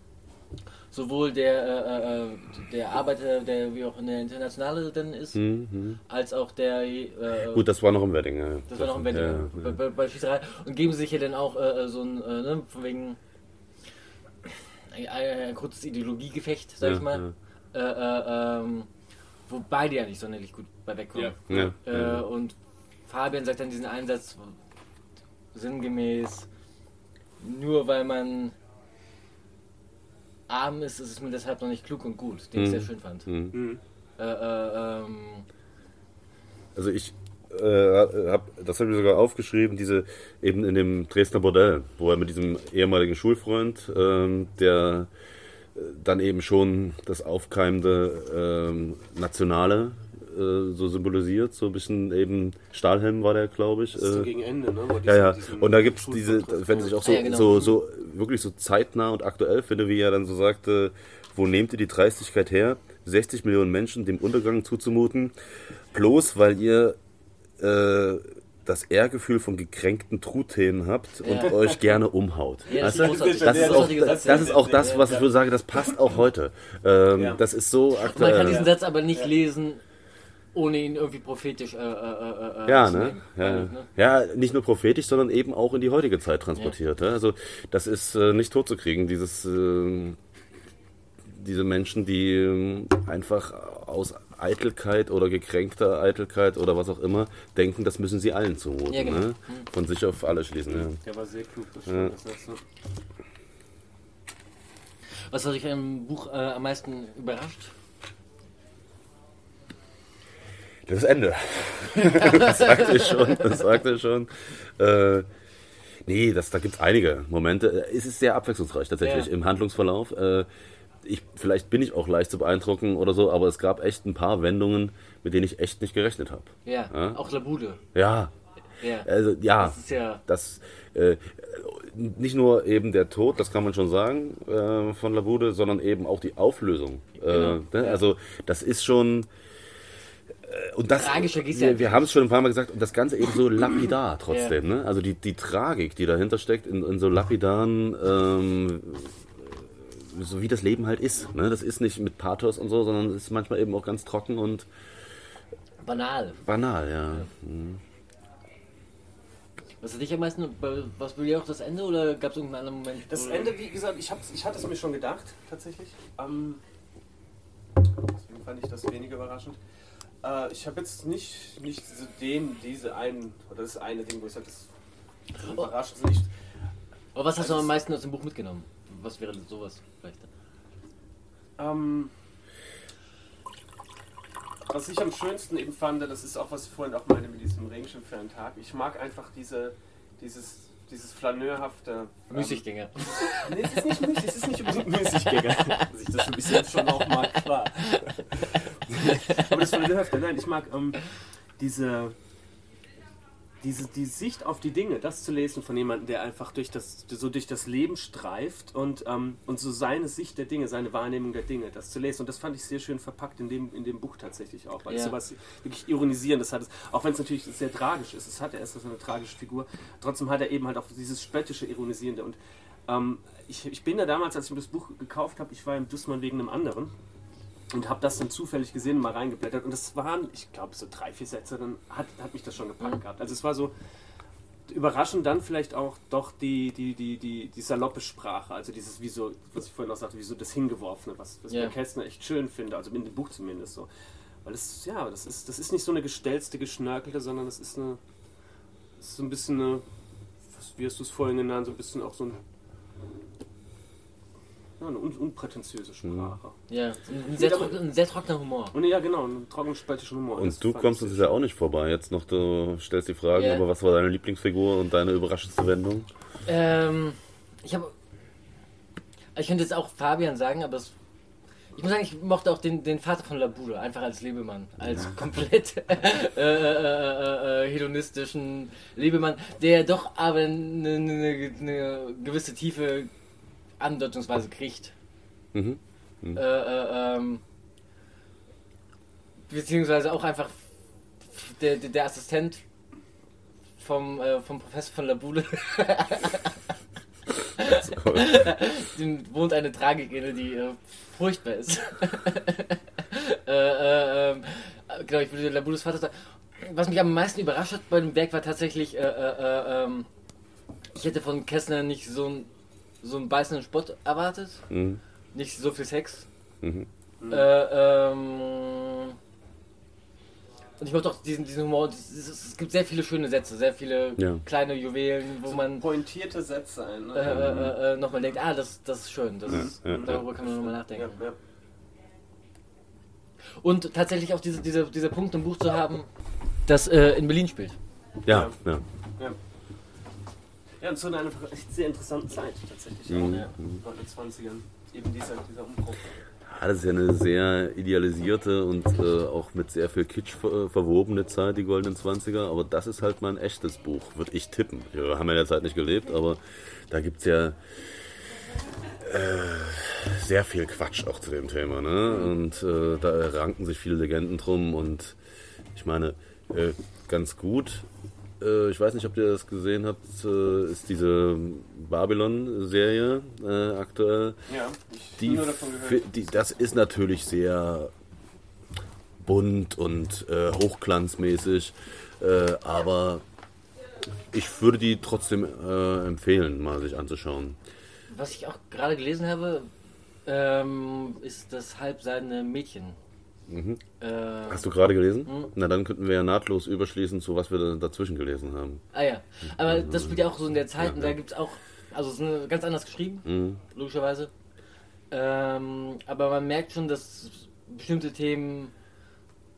sowohl der, äh, äh, der Arbeiter, der wie auch in der Internationale dann ist, Mhm. als auch der, äh, Gut, das war noch im Wedding, ja. das war noch ein Wedding, Ja, bei, ja. bei, bei Schießerei, und geben sich ja dann auch äh, so ein, äh, ne, von wegen, ein, ein kurzes Ideologiegefecht, sag ich Ja, mal, Äh, äh, ähm, wo beide ja nicht sonderlich gut bei wegkommen. Ja. Ja, Äh, ja. und Fabian sagt dann diesen Einsatz sinngemäß, nur weil man arm ist, ist es mir deshalb noch nicht klug und gut, den ich Mhm. sehr schön fand. Mhm. Mhm. Äh, äh, ähm, Also ich äh, hab, das habe ich sogar aufgeschrieben, diese eben in dem Dresdner Bordell, wo er mit diesem ehemaligen Schulfreund, ähm, der dann eben schon das aufkeimende ähm, Nationale äh, so symbolisiert, so ein bisschen eben Stahlhelm war der, glaube ich. Das ist so Äh, gegen Ende, ne? Wo die ja, ja. diesen Und da gibt es diese, wenn ich auch so, Ah, ja, genau. so, so wirklich so zeitnah und aktuell finde, wie er dann so sagte, wo nehmt ihr die Dreistigkeit her, 60 Millionen Menschen dem Untergang zuzumuten, bloß weil ihr äh, das Ehrgefühl von gekränkten Truthähnen habt und Ja. euch gerne umhaut. Ja, das Weißt ist das, ist auch, das, ist auch das, was ich würde sagen, das passt auch heute. Ähm, Ja. Das ist so man kann aktuell. diesen Satz aber nicht lesen, ohne ihn irgendwie prophetisch äh, äh, äh, äh, Ja, zu ne? Ja, Ne? ja, nicht nur prophetisch, sondern eben auch in die heutige Zeit transportiert. Ja. Also das ist äh, nicht totzukriegen, dieses, äh, diese Menschen, die äh, einfach aus Eitelkeit oder gekränkter Eitelkeit oder was auch immer denken, das müssen sie allen zumuten. Ja, genau. ne? Von sich auf alle schließen. Ja. Der war sehr klug, das Ja. stimmt. Das heißt so. Was hat dich im Buch äh, am meisten überrascht? Das Ende. <laughs> das sagte ich schon. Das sagte ich schon. Äh, nee, das, da gibt es einige Momente. Es ist sehr abwechslungsreich tatsächlich Ja. im Handlungsverlauf. Äh, ich, vielleicht bin ich auch leicht zu beeindrucken oder so, aber es gab echt ein paar Wendungen, mit denen ich echt nicht gerechnet habe. Ja, Ja? auch Labude. Ja, Ja. also ja. Das ist ja. Das äh, nicht nur eben der Tod, das kann man schon sagen, äh, von Labude, sondern eben auch die Auflösung. Genau. Äh, ne? Also das ist schon äh, und das, ja wir, wir haben es schon ein paar Mal gesagt und das Ganze eben so lapidar <clears throat> trotzdem. Ne? Also die, die Tragik, die dahinter steckt, in, in so lapidaren, ähm, so wie das Leben halt ist. Ne? Das ist nicht mit Pathos und so, sondern es ist manchmal eben auch ganz trocken und Banal. banal. Ja. Mhm. Was hat dich am meisten, was bei dir auch das Ende oder gab es irgendeinen anderen Moment? Das Ende, wie gesagt, ich, ich hatte es mir schon gedacht, tatsächlich. Ähm, deswegen fand ich das weniger überraschend. Äh, ich habe jetzt nicht, nicht so den, diese einen, oder das eine Ding, wo ich sage, das überrascht nicht. Aber was hast du am meisten aus dem Buch mitgenommen? Was wäre sowas vielleicht? Ähm, was ich am schönsten eben fand, das ist auch, was ich vorhin auch meine mit diesem Regenschirm für einen Tag. Ich mag einfach diese, dieses, dieses flaneurhafte. ähm, Müßiggänger. Nee, es ist nicht müßig, es ist nicht unbedingt <laughs> Müßiggänger. Dass ich das bis jetzt schon auch mag, klar. <laughs> Aber das Flaneurhafte, nein, ich mag ähm, diese, diese die Sicht auf die Dinge, das zu lesen von jemandem, der einfach durch das, so durch das Leben streift und, ähm, und so seine Sicht der Dinge, seine Wahrnehmung der Dinge, das zu lesen. Und das fand ich sehr schön verpackt in dem, in dem Buch tatsächlich auch, weil es Ja. sowas wirklich Ironisierendes hat. Auch wenn es natürlich sehr tragisch ist. Es hat er erst so eine tragische Figur. Trotzdem hat er eben halt auch dieses spöttische, ironisierende. Und ähm, ich, ich bin da damals, als ich mir das Buch gekauft habe, ich war im Dussmann wegen einem anderen und habe das dann zufällig gesehen und mal reingeblättert. Und das waren, ich glaube, so drei, vier Sätze, dann hat, hat mich das schon gepackt gehabt. Also es war so überraschend dann vielleicht auch doch die, die, die, die, die saloppe Sprache, also dieses, wie so, was ich vorhin auch sagte, wie so das Hingeworfene, was, was ich Ja. bei Kästner echt schön finde, also in dem Buch zumindest so. Weil es, ja, das ist, das ist nicht so eine gestelzte, geschnörkelte, sondern das ist eine, das ist so ein bisschen eine, wie hast du es vorhin genannt, so ein bisschen auch so ein, ja, eine un, unprätentiöse Sprache. Ja, ein sehr, trocken, ein sehr trockener Humor. Und ja, genau, einen trockenen, spöttischen Humor. Das Und du kommst uns ja auch nicht vorbei. Jetzt noch, du stellst die Frage, Ja. aber was war deine Lieblingsfigur und deine überraschendste Wendung? Ähm, ich habe. Ich könnte jetzt auch Fabian sagen, aber es, ich muss sagen, ich mochte auch den, den Vater von Labude, einfach als Lebemann. Als komplett <laughs> äh, äh, äh, äh, hedonistischen Lebemann, der doch aber eine, eine, eine gewisse tiefe Andeutungsweise kriegt. Mhm. Äh, äh, ähm, beziehungsweise auch einfach der, der, der Assistent vom, äh, vom Professor von Labule. <laughs> Dem wohnt eine Tragik inne, die äh, furchtbar ist. <laughs> äh, äh, ähm, genau, ich würde Labules Vater sagen. Was mich am meisten überrascht hat bei dem Werk war tatsächlich, äh, äh, äh, ähm, ich hätte von Kessner nicht so, ein, so einen beißenden Spott erwartet. Mhm. Nicht so viel Sex. Mhm. Äh, ähm, und ich mochte auch diesen, diesen Humor. Es, gibt sehr viele schöne Sätze, sehr viele Ja. kleine Juwelen, wo man Pointierte Sätze ein. äh, Ne? äh, äh, nochmal denkt, ah, das, das ist schön. Das Ja, ist, ja, darüber kann man nochmal nachdenken. ja. Und tatsächlich auch diese, diese, dieser Punkt im Buch zu haben, das äh, in Berlin spielt. Ja, ja. Ja. und zu einer echt sehr interessanten Zeit tatsächlich. Mhm. Auch, ja. 1920ern. Eben dieser, dieser Umbruch. Ja, das ist ja eine sehr idealisierte und äh, auch mit sehr viel Kitsch ver verwobene Zeit, die goldenen 20er. Aber das ist halt mal ein echtes Buch, würde ich tippen. Wir haben ja in der Zeit nicht gelebt, aber da gibt es ja äh, sehr viel Quatsch auch zu dem Thema. Ne? Und äh, da ranken sich viele Legenden drum. Und ich meine, äh, ganz gut. Äh, ich weiß nicht, ob ihr das gesehen habt, äh, ist diese Babylon-Serie äh, aktuell. Ja, ich Die, habe nur davon gehört. die, das ist natürlich sehr bunt und äh, hochglanzmäßig, äh, aber ich würde die trotzdem äh, empfehlen, mal sich anzuschauen. Was ich auch gerade gelesen habe, ähm, ist das halbseidene Mädchen. Mhm. Äh, Hast du gerade gelesen? Mhm. Na, dann könnten wir ja nahtlos überschließen zu was wir da dazwischen gelesen haben. ah ja, aber das spielt ja auch so in der Zeit Ja, und da ja. gibt es auch, also es ist ganz anders geschrieben, Mhm. logischerweise. Ähm, aber man merkt schon, dass bestimmte Themen.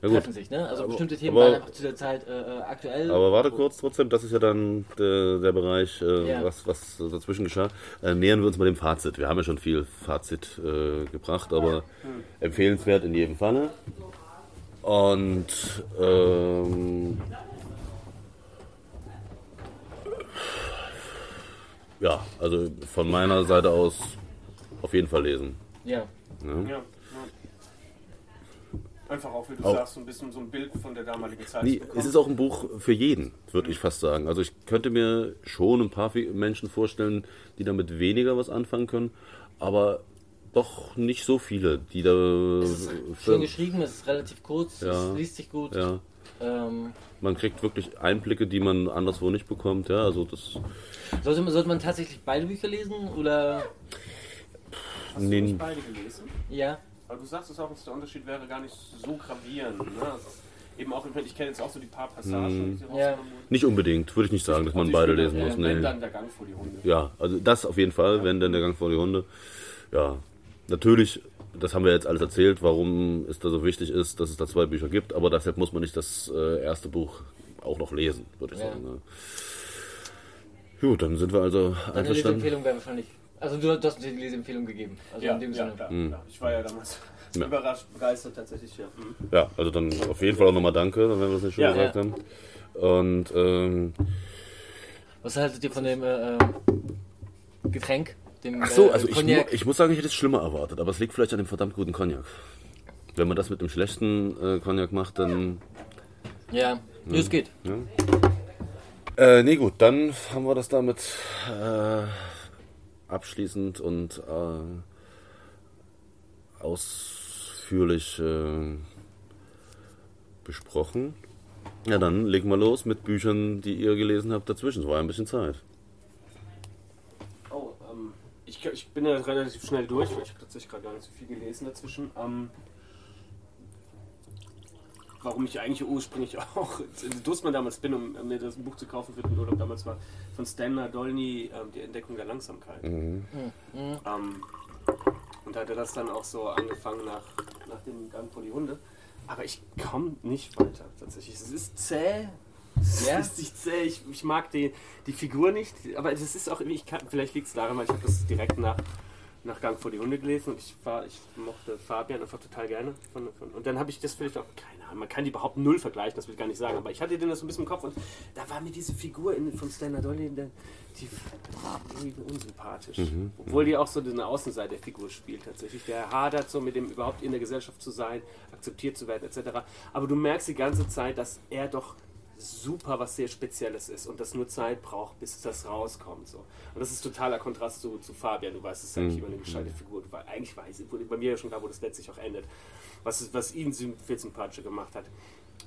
Treffen sich, ne? Also Aber- bestimmte Themen aber- waren einfach zu der Zeit äh, äh, aktuell. Aber warte kurz trotzdem, das ist ja dann der, der Bereich, äh, Ja. was, was dazwischen geschah. Äh, nähern wir uns mal dem Fazit. Wir haben ja schon viel Fazit äh, gebracht, aber empfehlenswert in jedem Falle. Und ähm, ja, also von meiner Seite aus auf jeden Fall lesen. Ja. Ne? Ja, ja. Einfach auch, wie du Auch- sagst, so ein bisschen so ein Bild von der damaligen Zeit Nee, es ist auch ein Buch für jeden, würde ich fast sagen. Also ich könnte mir schon ein paar Menschen vorstellen, die damit weniger was anfangen können, aber doch nicht so viele, die da... Es ist schön geschrieben, es ist relativ kurz, Ja. es liest sich gut. ja, Ähm, man kriegt wirklich Einblicke, die man anderswo nicht bekommt. Ja, also das... sollte, man, sollte man tatsächlich beide Bücher lesen oder Hast du Nee. nicht beide gelesen? ja? Aber du sagst es auch, dass der Unterschied wäre gar nicht so gravierend. Ne? Ist eben auch, ich kenne jetzt auch so die paar Passagen, die sie Ja. Nicht unbedingt, würde ich nicht sagen, dass man Also beide lesen äh, muss. Wenn Nee. dann der Gang vor die Hunde. Ja, also das auf jeden Fall, wenn denn der Gang vor die Hunde. Ja, natürlich, das haben wir jetzt alles erzählt, warum es da so wichtig ist, dass es da zwei Bücher gibt, aber deshalb muss man nicht das äh, erste Buch auch noch lesen, würde ich Ja. sagen. Ne? Gut, dann sind wir also Deine einverstanden. Leseempfehlung wäre wahrscheinlich. Also du, du hast dir die Leseempfehlung gegeben. Also Ja, in dem ja, Sinne. klar, Mhm. klar. Ich war ja damals Ja. überrascht, begeistert tatsächlich. Ja. Mhm. Ja, also dann auf jeden Fall auch nochmal danke, wenn wir das nicht schon Ja. gesagt Ja. haben. Und ähm, Was haltet ihr von dem äh, äh, Getränk? Dem, ach so, äh, also ich, mu ich muss sagen, ich hätte es schlimmer erwartet, aber es liegt vielleicht an dem verdammt guten Cognac. Wenn man das mit dem schlechten äh, Cognac macht, dann Ja, ja. es geht. Ja. Äh, nee, gut, dann haben wir das damit äh, abschließend und äh, ausführlich äh, besprochen. Ja, dann legen wir los mit Büchern, die ihr gelesen habt dazwischen. Es war ein bisschen Zeit. Oh, ähm, ich, ich bin ja relativ schnell durch, weil ich habe tatsächlich gerade gar nicht so viel gelesen dazwischen. Ähm, warum ich eigentlich ursprünglich <laughs> auch in Dussmann damals bin, um mir das Buch zu kaufen für den Urlaub damals war, von Stan Nadolny, ähm, Die Entdeckung der Langsamkeit. Mhm. Ähm, und da hat er das dann auch so angefangen nach, nach dem Gang vor die Hunde. Aber ich komme nicht weiter tatsächlich. Es ist zäh. Es Ja? ist nicht zäh. Ich, ich mag die, die Figur nicht. Aber es ist auch, ich kann, vielleicht liegt es daran, weil ich habe das direkt nach, nach Gang vor die Hunde gelesen und ich war, ich mochte Fabian einfach total gerne. Von, von, und dann habe ich das vielleicht auch, man kann die überhaupt null vergleichen, das will ich gar nicht sagen, aber ich hatte den das so ein bisschen im Kopf und da war mir diese Figur in, von Stanley Dolly, die, irgendwie unsympathisch. Mhm. Obwohl die auch so eine Außenseite der Figur spielt tatsächlich. Der hadert so mit dem überhaupt in der Gesellschaft zu sein, akzeptiert zu werden etc. Aber du merkst die ganze Zeit, dass er doch super was sehr Spezielles ist und das nur Zeit braucht, bis das rauskommt. So. Und das ist totaler Kontrast zu, zu Fabian. Du weißt, es ist eigentlich mhm. immer eine gescheite Figur. Du, eigentlich weiß ich, bei mir ja schon klar, wo das letztlich auch endet. Was, was ihn viel sympathischer gemacht hat.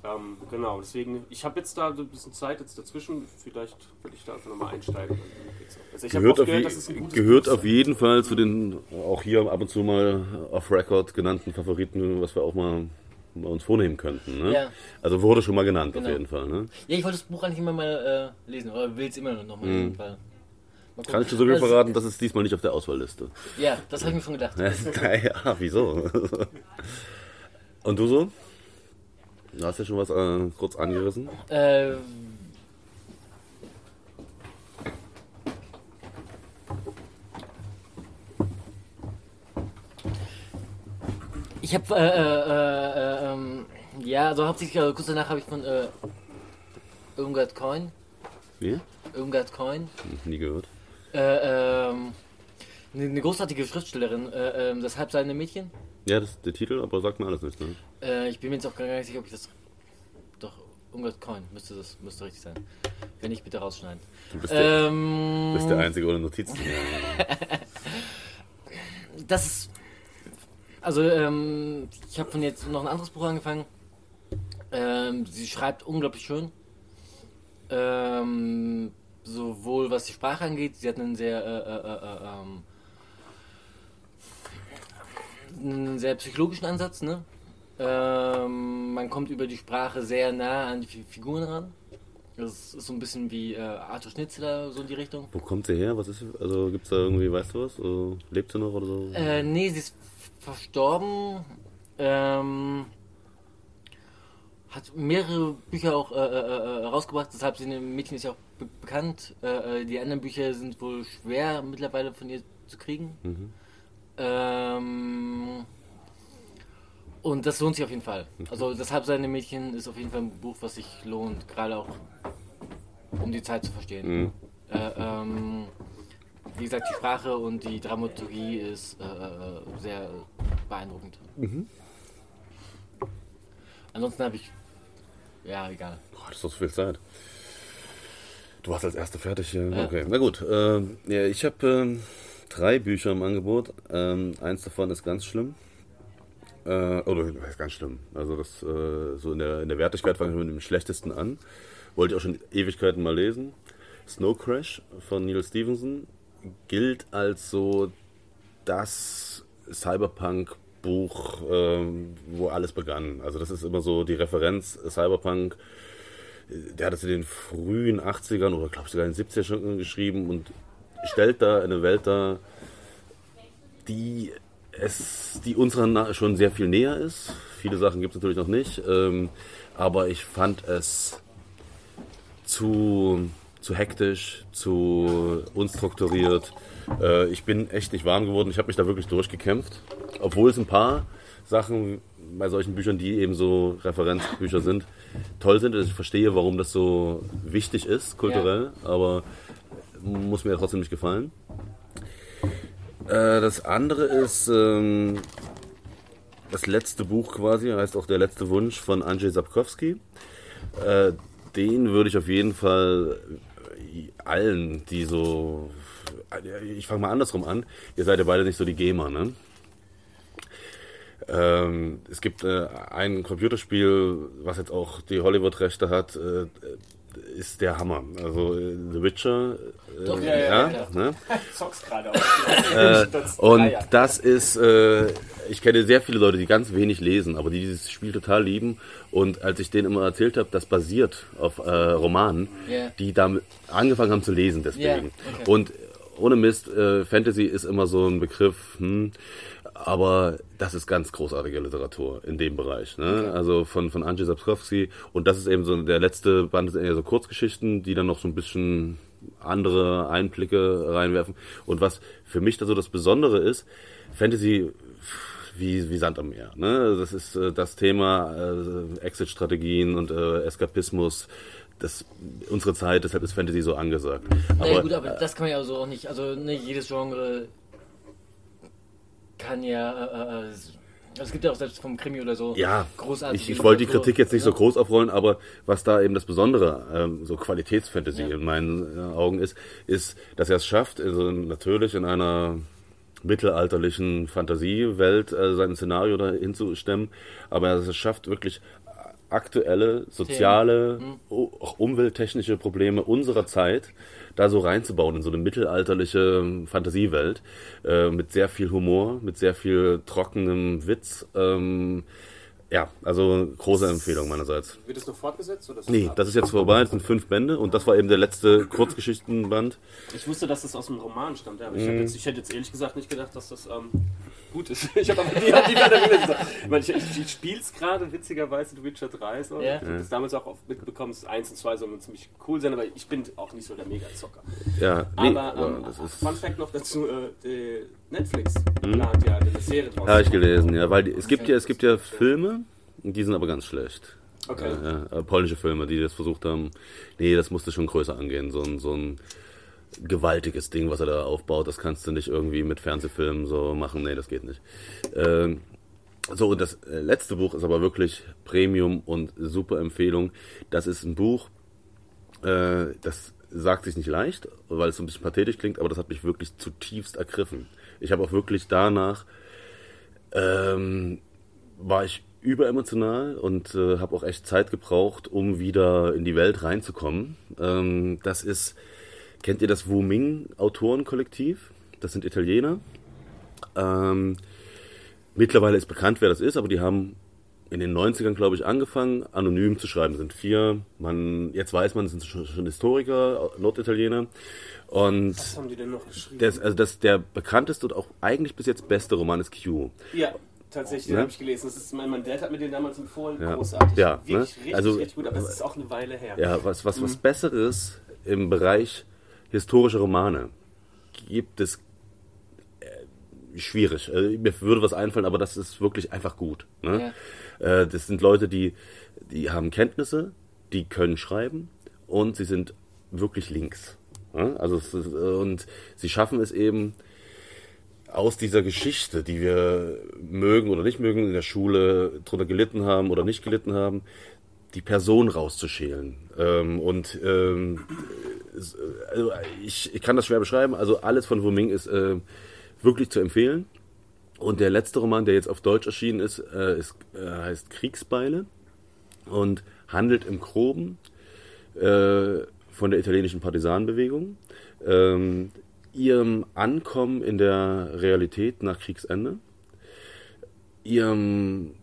Ähm, genau, deswegen, ich habe jetzt da ein bisschen Zeit jetzt dazwischen. Vielleicht will ich da einfach nochmal einsteigen. Also ich gehört, auf, gehört, je, gehört auf jeden Fall zu den auch hier ab und zu mal off-Record genannten Favoriten, was wir auch mal uns vornehmen könnten. Ne? Ja. Also wurde schon mal genannt genau. auf jeden Fall. Ne? Ja, ich wollte das Buch eigentlich immer mal äh, lesen, oder will es immer noch mal mhm. lesen. Weil Kann ich dir sogar also, verraten, das ist diesmal nicht auf der Auswahlliste. Ja, das habe ich mir schon gedacht. <laughs> ja, wieso? <laughs> Und du so? Du hast ja schon was äh, kurz angerissen. Äh, Ich habe, äh, äh, äh, ähm, ja, also hauptsächlich, also kurz danach habe ich von äh, Irmgard Coin. Wie? Irmgard Coin. Nie gehört. Äh, ähm, eine großartige Schriftstellerin, äh, äh, das halbseidene Mädchen. Ja, das ist der Titel, aber sagt mir alles nicht, ne? Äh, ich bin mir jetzt auch gar nicht sicher, ob ich das. Doch, Irmgard Coin müsste das müsste richtig sein. Wenn nicht, bitte rausschneiden. Du bist der, ähm, bist der Einzige ohne Notizen. <laughs> das ist also, ähm, ich habe von jetzt noch ein anderes Buch angefangen. Ähm, sie schreibt unglaublich schön. Ähm, sowohl was die Sprache angeht, sie hat einen sehr, äh, äh, äh, ähm, einen sehr psychologischen Ansatz. Ne? Ähm, man kommt über die Sprache sehr nah an die Figuren ran. Das ist so ein bisschen wie äh, Arthur Schnitzler, so in die Richtung. Wo kommt sie her? Was ist Also gibt es da irgendwie, weißt du was? Also, lebt sie noch oder so? Äh, nee, sie ist verstorben. Ähm, hat mehrere Bücher auch äh, äh, äh rausgebracht, deshalb sind die Mädchen ist ja auch be bekannt. Äh, äh, die anderen Bücher sind wohl schwer mittlerweile von ihr zu kriegen. Mhm. Ähm, und das lohnt sich auf jeden Fall. Also das Halbseine Mädchen ist auf jeden Fall ein Buch, was sich lohnt, gerade auch um die Zeit zu verstehen. Mhm. Äh, ähm, wie gesagt, die Sprache und die Dramaturgie ist äh, äh, sehr beeindruckend. Mhm. Ansonsten habe ich. Ja, egal. Boah, das ist doch so viel Zeit. Du warst als Erste fertig. Ja. Okay, na gut. Äh, ja, ich habe äh, drei Bücher im Angebot. Ähm, eins davon ist ganz schlimm. Äh, oder ist ganz schlimm. Also das äh, so in der, in der Wertigkeit fange ich mit dem schlechtesten an. Wollte ich auch schon Ewigkeiten mal lesen. Snow Crash von Neil Stevenson gilt als so das Cyberpunk-Buch, ähm, wo alles begann. Also das ist immer so die Referenz Cyberpunk. Der hat es in den frühen 80ern oder glaube ich sogar in den 70ern schon geschrieben und stellt da eine Welt dar, die es, die unserer schon sehr viel näher ist. Viele Sachen gibt es natürlich noch nicht, ähm, aber ich fand es zu zu hektisch, zu unstrukturiert. Äh, ich bin echt nicht warm geworden. Ich habe mich da wirklich durchgekämpft. Obwohl es ein paar Sachen bei solchen Büchern, die eben so Referenzbücher sind, toll sind. Ich verstehe, warum das so wichtig ist, kulturell, ja. aber muss mir trotzdem nicht gefallen. Äh, das andere ist ähm, das letzte Buch quasi, heißt auch Der letzte Wunsch von Andrzej Sapkowski. Äh, den würde ich auf jeden Fall allen, die so. Ich fange mal andersrum an. Ihr seid ja beide nicht so die Gamer, ne? Ähm, es gibt äh, ein Computerspiel, was jetzt auch die Hollywood-Rechte hat, äh, ist der Hammer. Also äh, The Witcher. Äh, Doch, ja, ja, ja, Ne? Gerade äh, Und das ist, äh, ich kenne sehr viele Leute, die ganz wenig lesen, aber die dieses Spiel total lieben. Und als ich denen immer erzählt habe, das basiert auf äh, Romanen, yeah. die damit angefangen haben zu lesen deswegen. Yeah, okay. Und ohne Mist, äh, Fantasy ist immer so ein Begriff, hm, aber das ist ganz großartige Literatur in dem Bereich. Ne? Okay. Also von, von Andrzej Sapkowski. Und das ist eben so der letzte Band, ist eher so Kurzgeschichten, die dann noch so ein bisschen andere Einblicke reinwerfen. Und was für mich da so das Besondere ist, Fantasy wie, wie Sand am Meer. Ne? Das ist äh, das Thema äh, Exit-Strategien und äh, Eskapismus. Das, unsere Zeit, deshalb ist Fantasy so angesagt. Naja, aber, gut, aber das kann man ja also auch nicht, also nicht jedes Genre kann ja, äh, äh, also es gibt ja auch selbst vom Krimi oder so ja, großartig. Ich, ich wollte die Kritik jetzt nicht ja. so groß aufrollen, aber was da eben das Besondere, ähm, so Qualitätsfantasy ja. in meinen äh, Augen ist, ist, dass er es schafft, also natürlich in einer mittelalterlichen Fantasiewelt äh, sein Szenario dahin zu stemmen, aber er es schafft wirklich aktuelle, soziale, mhm. auch umwelttechnische Probleme unserer Zeit da so reinzubauen in so eine mittelalterliche Fantasiewelt äh, mit sehr viel Humor, mit sehr viel trockenem Witz. Ähm, ja, also große Empfehlung meinerseits. Wird es noch fortgesetzt? Oder nee, das ist jetzt vorbei, das sind fünf Bände und das war eben der letzte Kurzgeschichtenband. Ich wusste, dass das aus dem Roman stammt, aber ich, mm. jetzt, ich hätte jetzt ehrlich gesagt nicht gedacht, dass das ähm, gut ist. <laughs> Ich habe aber die, die <laughs> gesagt. Ich, meine, ich, ich, ich spiele es gerade witzigerweise The Witcher 3. So. Ja. Ich habe das damals auch mitbekommen, 1 und 2 sollen ziemlich cool sein, aber ich bin auch nicht so der Mega-Zocker. Ja, nee, aber ähm, das ist Fun Fact noch dazu, äh, Netflix hm? plant ja eine Serie draus. Habe ich gelesen, ja, weil die, es, gibt ja, es gibt ja Filme, die sind aber ganz schlecht. Okay. Äh, ja, äh, polnische Filme, die das versucht haben. Nee, das musste schon größer angehen. So ein, so ein gewaltiges Ding, was er da aufbaut. Das kannst du nicht irgendwie mit Fernsehfilmen so machen. Nee, das geht nicht. Ähm, so, und das äh, letzte Buch ist aber wirklich Premium und super Empfehlung. Das ist ein Buch, äh, das sagt sich nicht leicht, weil es so ein bisschen pathetisch klingt, aber das hat mich wirklich zutiefst ergriffen. Ich habe auch wirklich danach, ähm, war ich überemotional und äh, habe auch echt Zeit gebraucht, um wieder in die Welt reinzukommen. Ähm, das ist Kennt ihr das Wu Ming Autorenkollektiv? Das sind Italiener. Ähm, mittlerweile ist bekannt, wer das ist, aber die haben in den 90ern, glaube ich, angefangen, anonym zu schreiben. Das sind vier. Man, jetzt weiß man, das sind schon, schon Historiker, Norditaliener. Und Was haben die denn noch geschrieben? Das, also das, der bekannteste und auch eigentlich bis jetzt beste Roman ist Q. Ja, tatsächlich, den ne? habe ich gelesen. Das ist, mein, mein Dad hat mir den damals empfohlen. Ja. Großartig. Ja, Wirklich ne? richtig, also, richtig gut, aber es ist auch eine Weile her. Ja, was, was, was mhm. Besseres im Bereich historische Romane gibt es äh, schwierig. Äh, mir würde was einfallen, aber das ist wirklich einfach gut. Ne? Ja. Äh, das sind Leute, die, die haben Kenntnisse, die können schreiben und sie sind wirklich links. Ne? Also ist, und sie schaffen es eben aus dieser Geschichte, die wir mögen oder nicht mögen, in der Schule drunter gelitten haben oder nicht gelitten haben, die Person rauszuschälen. Ähm, und ähm, also ich, ich, kann das schwer beschreiben. Also alles von Wuming ist äh, wirklich zu empfehlen. Und der letzte Roman, der jetzt auf Deutsch erschienen ist, äh, ist äh, heißt Kriegsbeile und handelt im Groben äh, von der italienischen Partisanenbewegung, ähm, ihrem Ankommen in der Realität nach Kriegsende, ihrem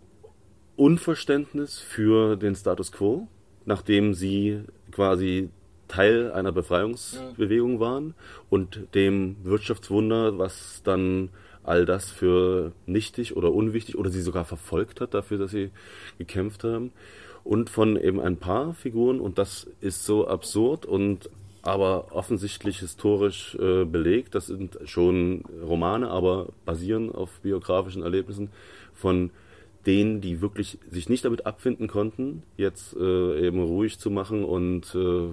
Unverständnis für den Status quo, nachdem sie quasi Teil einer Befreiungsbewegung waren und dem Wirtschaftswunder, was dann all das für nichtig oder unwichtig oder sie sogar verfolgt hat dafür, dass sie gekämpft haben. Und von eben ein paar Figuren, und das ist so absurd und aber offensichtlich historisch äh, belegt, das sind schon Romane, aber basieren auf biografischen Erlebnissen von denen, die wirklich sich nicht damit abfinden konnten, jetzt äh, eben ruhig zu machen und äh,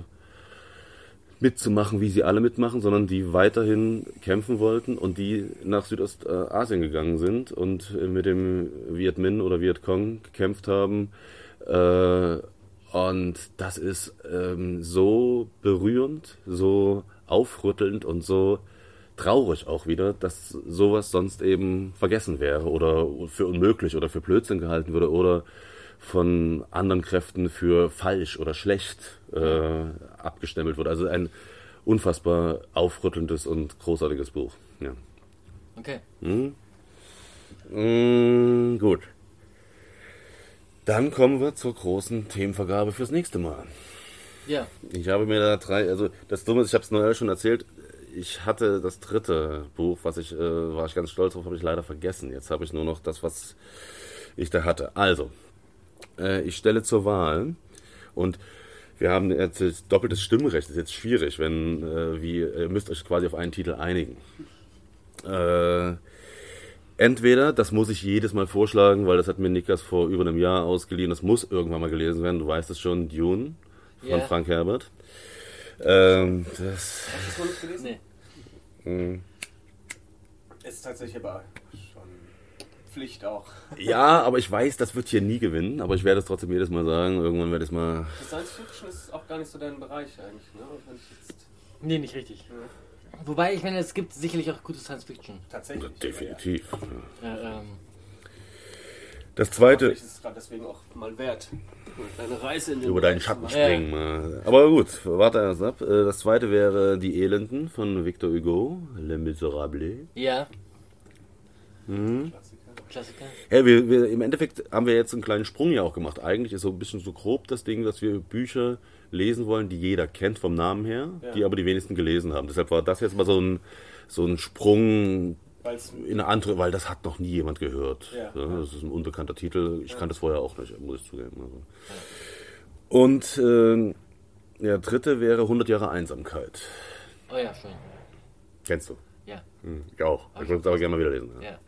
mitzumachen, wie sie alle mitmachen, sondern die weiterhin kämpfen wollten und die nach Südostasien gegangen sind und mit dem Viet Minh oder Viet Cong gekämpft haben. Äh, und das ist ähm, so berührend, so aufrüttelnd und so traurig auch wieder, dass sowas sonst eben vergessen wäre oder für unmöglich oder für Blödsinn gehalten würde oder von anderen Kräften für falsch oder schlecht äh, abgestempelt wurde. Also ein unfassbar aufrüttelndes und großartiges Buch. Ja. Okay. Hm? Hm, gut. Dann kommen wir zur großen Themenvergabe fürs nächste Mal. Ja. Ich habe mir da drei, also das Dumme ist, ich habe es neulich schon erzählt, ich hatte das dritte Buch, was ich, äh, war ich ganz stolz drauf, habe ich leider vergessen. Jetzt habe ich nur noch das, was ich da hatte. Also, äh, ich stelle zur Wahl und Wir haben jetzt doppeltes Stimmrecht, das ist jetzt schwierig, wenn äh, wie, ihr müsst euch quasi auf einen Titel einigen. Äh, entweder, das muss ich jedes Mal vorschlagen, weil das hat mir Nikas vor über einem Jahr ausgeliehen, das muss irgendwann mal gelesen werden, du weißt es schon, Dune von Ja. Frank Herbert. Ähm, das, Hast du nicht gelesen? Nee. mh. Ist tatsächlich aber schon Pflicht auch. ja, aber ich weiß, das wird hier nie gewinnen, aber ich werde es trotzdem jedes Mal sagen, irgendwann werde ich es mal... Science Fiction ist auch gar nicht so dein Bereich eigentlich, ne? Wenn ich jetzt Nee, nicht richtig. Ja. Wobei, ich meine, es gibt sicherlich auch gute Science Fiction. tatsächlich. Definitiv. Äh, ähm, Das Ja. zweite... Vielleicht ist es gerade deswegen auch mal wert. Eine Reise in den über deinen Schatten springen. mal. Aber gut, warte erst ab. Äh, Das zweite wäre Die Elenden von Victor Hugo, Les Miserables. ja, Mhm. Klassiker. Klassiker. Ja, wir, wir, Im Endeffekt haben wir jetzt einen kleinen Sprung ja auch gemacht. Eigentlich ist so ein bisschen so grob das Ding, dass wir Bücher lesen wollen, die jeder kennt vom Namen her, Ja. die aber die wenigsten gelesen haben. Deshalb war das jetzt mal so ein, so ein Sprung Weil's, in eine andere, weil das hat noch nie jemand gehört. Ja. das ist ein unbekannter Titel. Ich kannte es vorher auch nicht, muss ich zugeben. Also. Und äh, der dritte wäre 100 Jahre Einsamkeit. Oh ja, schön. Kennst du? Ja, Hm, ich auch. Ich würde es aber gerne mal wieder lesen. Ja.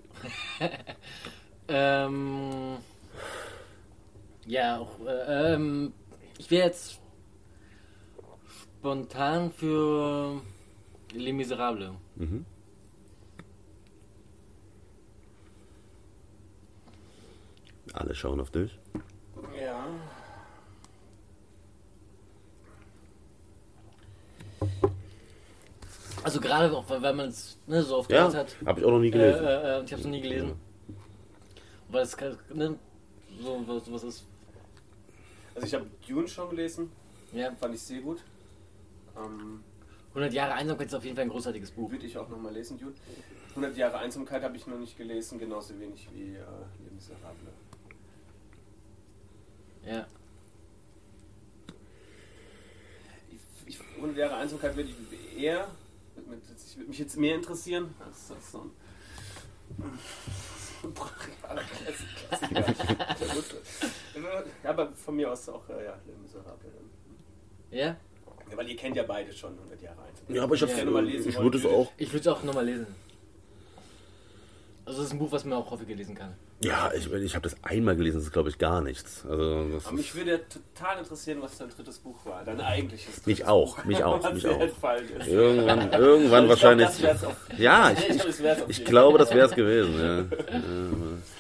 ja. <laughs> ähm, ja, auch, äh, ähm, ich wäre jetzt spontan für Les Miserables. Alle schauen auf dich. ja. Also gerade auch, weil man es ne, so oft Ja, gehört hat. habe ich auch noch nie Äh, gelesen. äh, äh, ich habe es noch nie gelesen. Weil es kann- ne, so was, was ist. Also ich habe Dune schon gelesen, Ja, fand ich sehr gut. Ähm, 100 Jahre Einsamkeit ist auf jeden Fall ein großartiges Buch. würde ich auch nochmal lesen, Dune. 100 Jahre Einsamkeit habe ich noch nicht gelesen, genauso wenig wie äh, Les Miserables. Ja. Ich, ich, 100 Jahre Einsamkeit würde ich eher, würde mich jetzt- ich würde mich jetzt mehr interessieren als, als so ein. <laughs> <laughs> Ja, aber von mir aus auch, äh, ja, Les Miserables. dann. Ja? Ja, weil ihr kennt ja beide schon 100 Jahre Einsamkeit. Ja, aber ich, Ja. Ich würde es auch. Ich würde es auch nochmal lesen. Also es ist ein Buch, was man auch häufiger lesen kann. Ja, ich, ich habe das einmal gelesen, das ist glaube ich gar nichts. Also das Aber mich würde total interessieren, was dein drittes Buch war. Dein eigentliches drittes Mich auch, Buch. mich auch, <laughs> was mich auch. irgendwann, irgendwann Ich wahrscheinlich. glaub, das ja, ich <laughs> ich, das ich glaube, das wäre es gewesen. Ja. <laughs>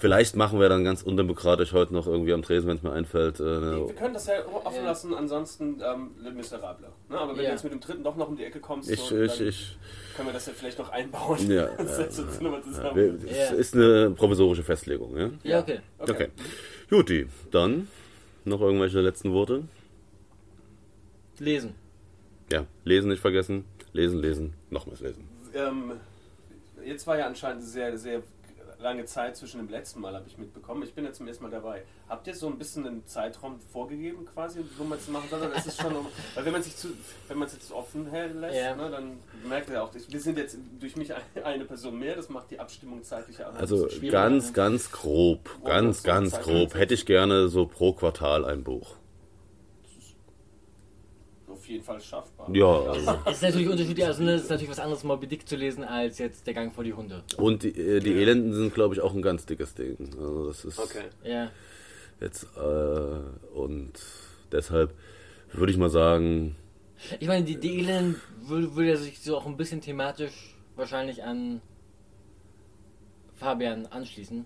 Ja. Vielleicht machen wir dann ganz undemokratisch heute noch irgendwie am Tresen, wenn es mir einfällt. Äh, eine- Wir können das ja offen Ja. lassen, ansonsten ähm, Le Miserable. Ne? Aber wenn Ja. du jetzt mit dem dritten doch noch um die Ecke kommst, ich, so, ich, dann ich, können wir das ja vielleicht noch einbauen. Ja, <laughs> Das ja, uns nochmal wir- Ja. ist eine provisorische Festlegung. Ja? Ja, okay. Okay. Juti, dann noch irgendwelche letzten Worte? Lesen. Ja, lesen nicht vergessen. Lesen, lesen, nochmals lesen. Ähm, jetzt war ja anscheinend sehr, sehr lange Zeit zwischen dem letzten Mal, habe ich mitbekommen. Ich bin jetzt zum ersten Mal dabei. Habt ihr so ein bisschen einen Zeitraum vorgegeben, quasi, wo man es machen soll? Oder ist es schon, um, weil wenn man sich zu, wenn man es jetzt offen lässt, Ja. ne, dann merkt ihr auch, wir sind jetzt durch mich eine Person mehr, das macht die Abstimmung zeitlich auch ein Also ganz, ne? ganz grob, ganz, so ganz Zeit grob. Hätte ich gerne so pro Quartal ein Buch. Jeden Fall schaffbar. Ja, also. Es ist natürlich unterschiedlich, also ne, es ist natürlich was anderes, Moby Dick zu lesen, als jetzt Der Gang vor die Hunde. Und die, äh, die Elenden sind, glaube ich, auch ein ganz dickes Ding. Also das ist Okay. Ja. jetzt äh, und deshalb würde ich mal sagen, Ich meine, die, die Elend würde, würde ja sich so auch ein bisschen thematisch wahrscheinlich an Fabian anschließen.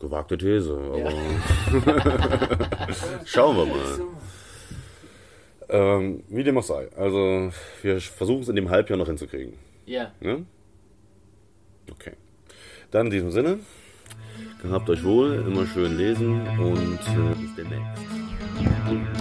gewagte These, aber <laughs> schauen wir <laughs> mal. Ähm, wie dem auch sei. Also wir versuchen es in dem Halbjahr noch hinzukriegen. Ja. Ne? Okay. Dann in diesem Sinne, gehabt euch wohl, immer schön lesen und äh, bis demnächst.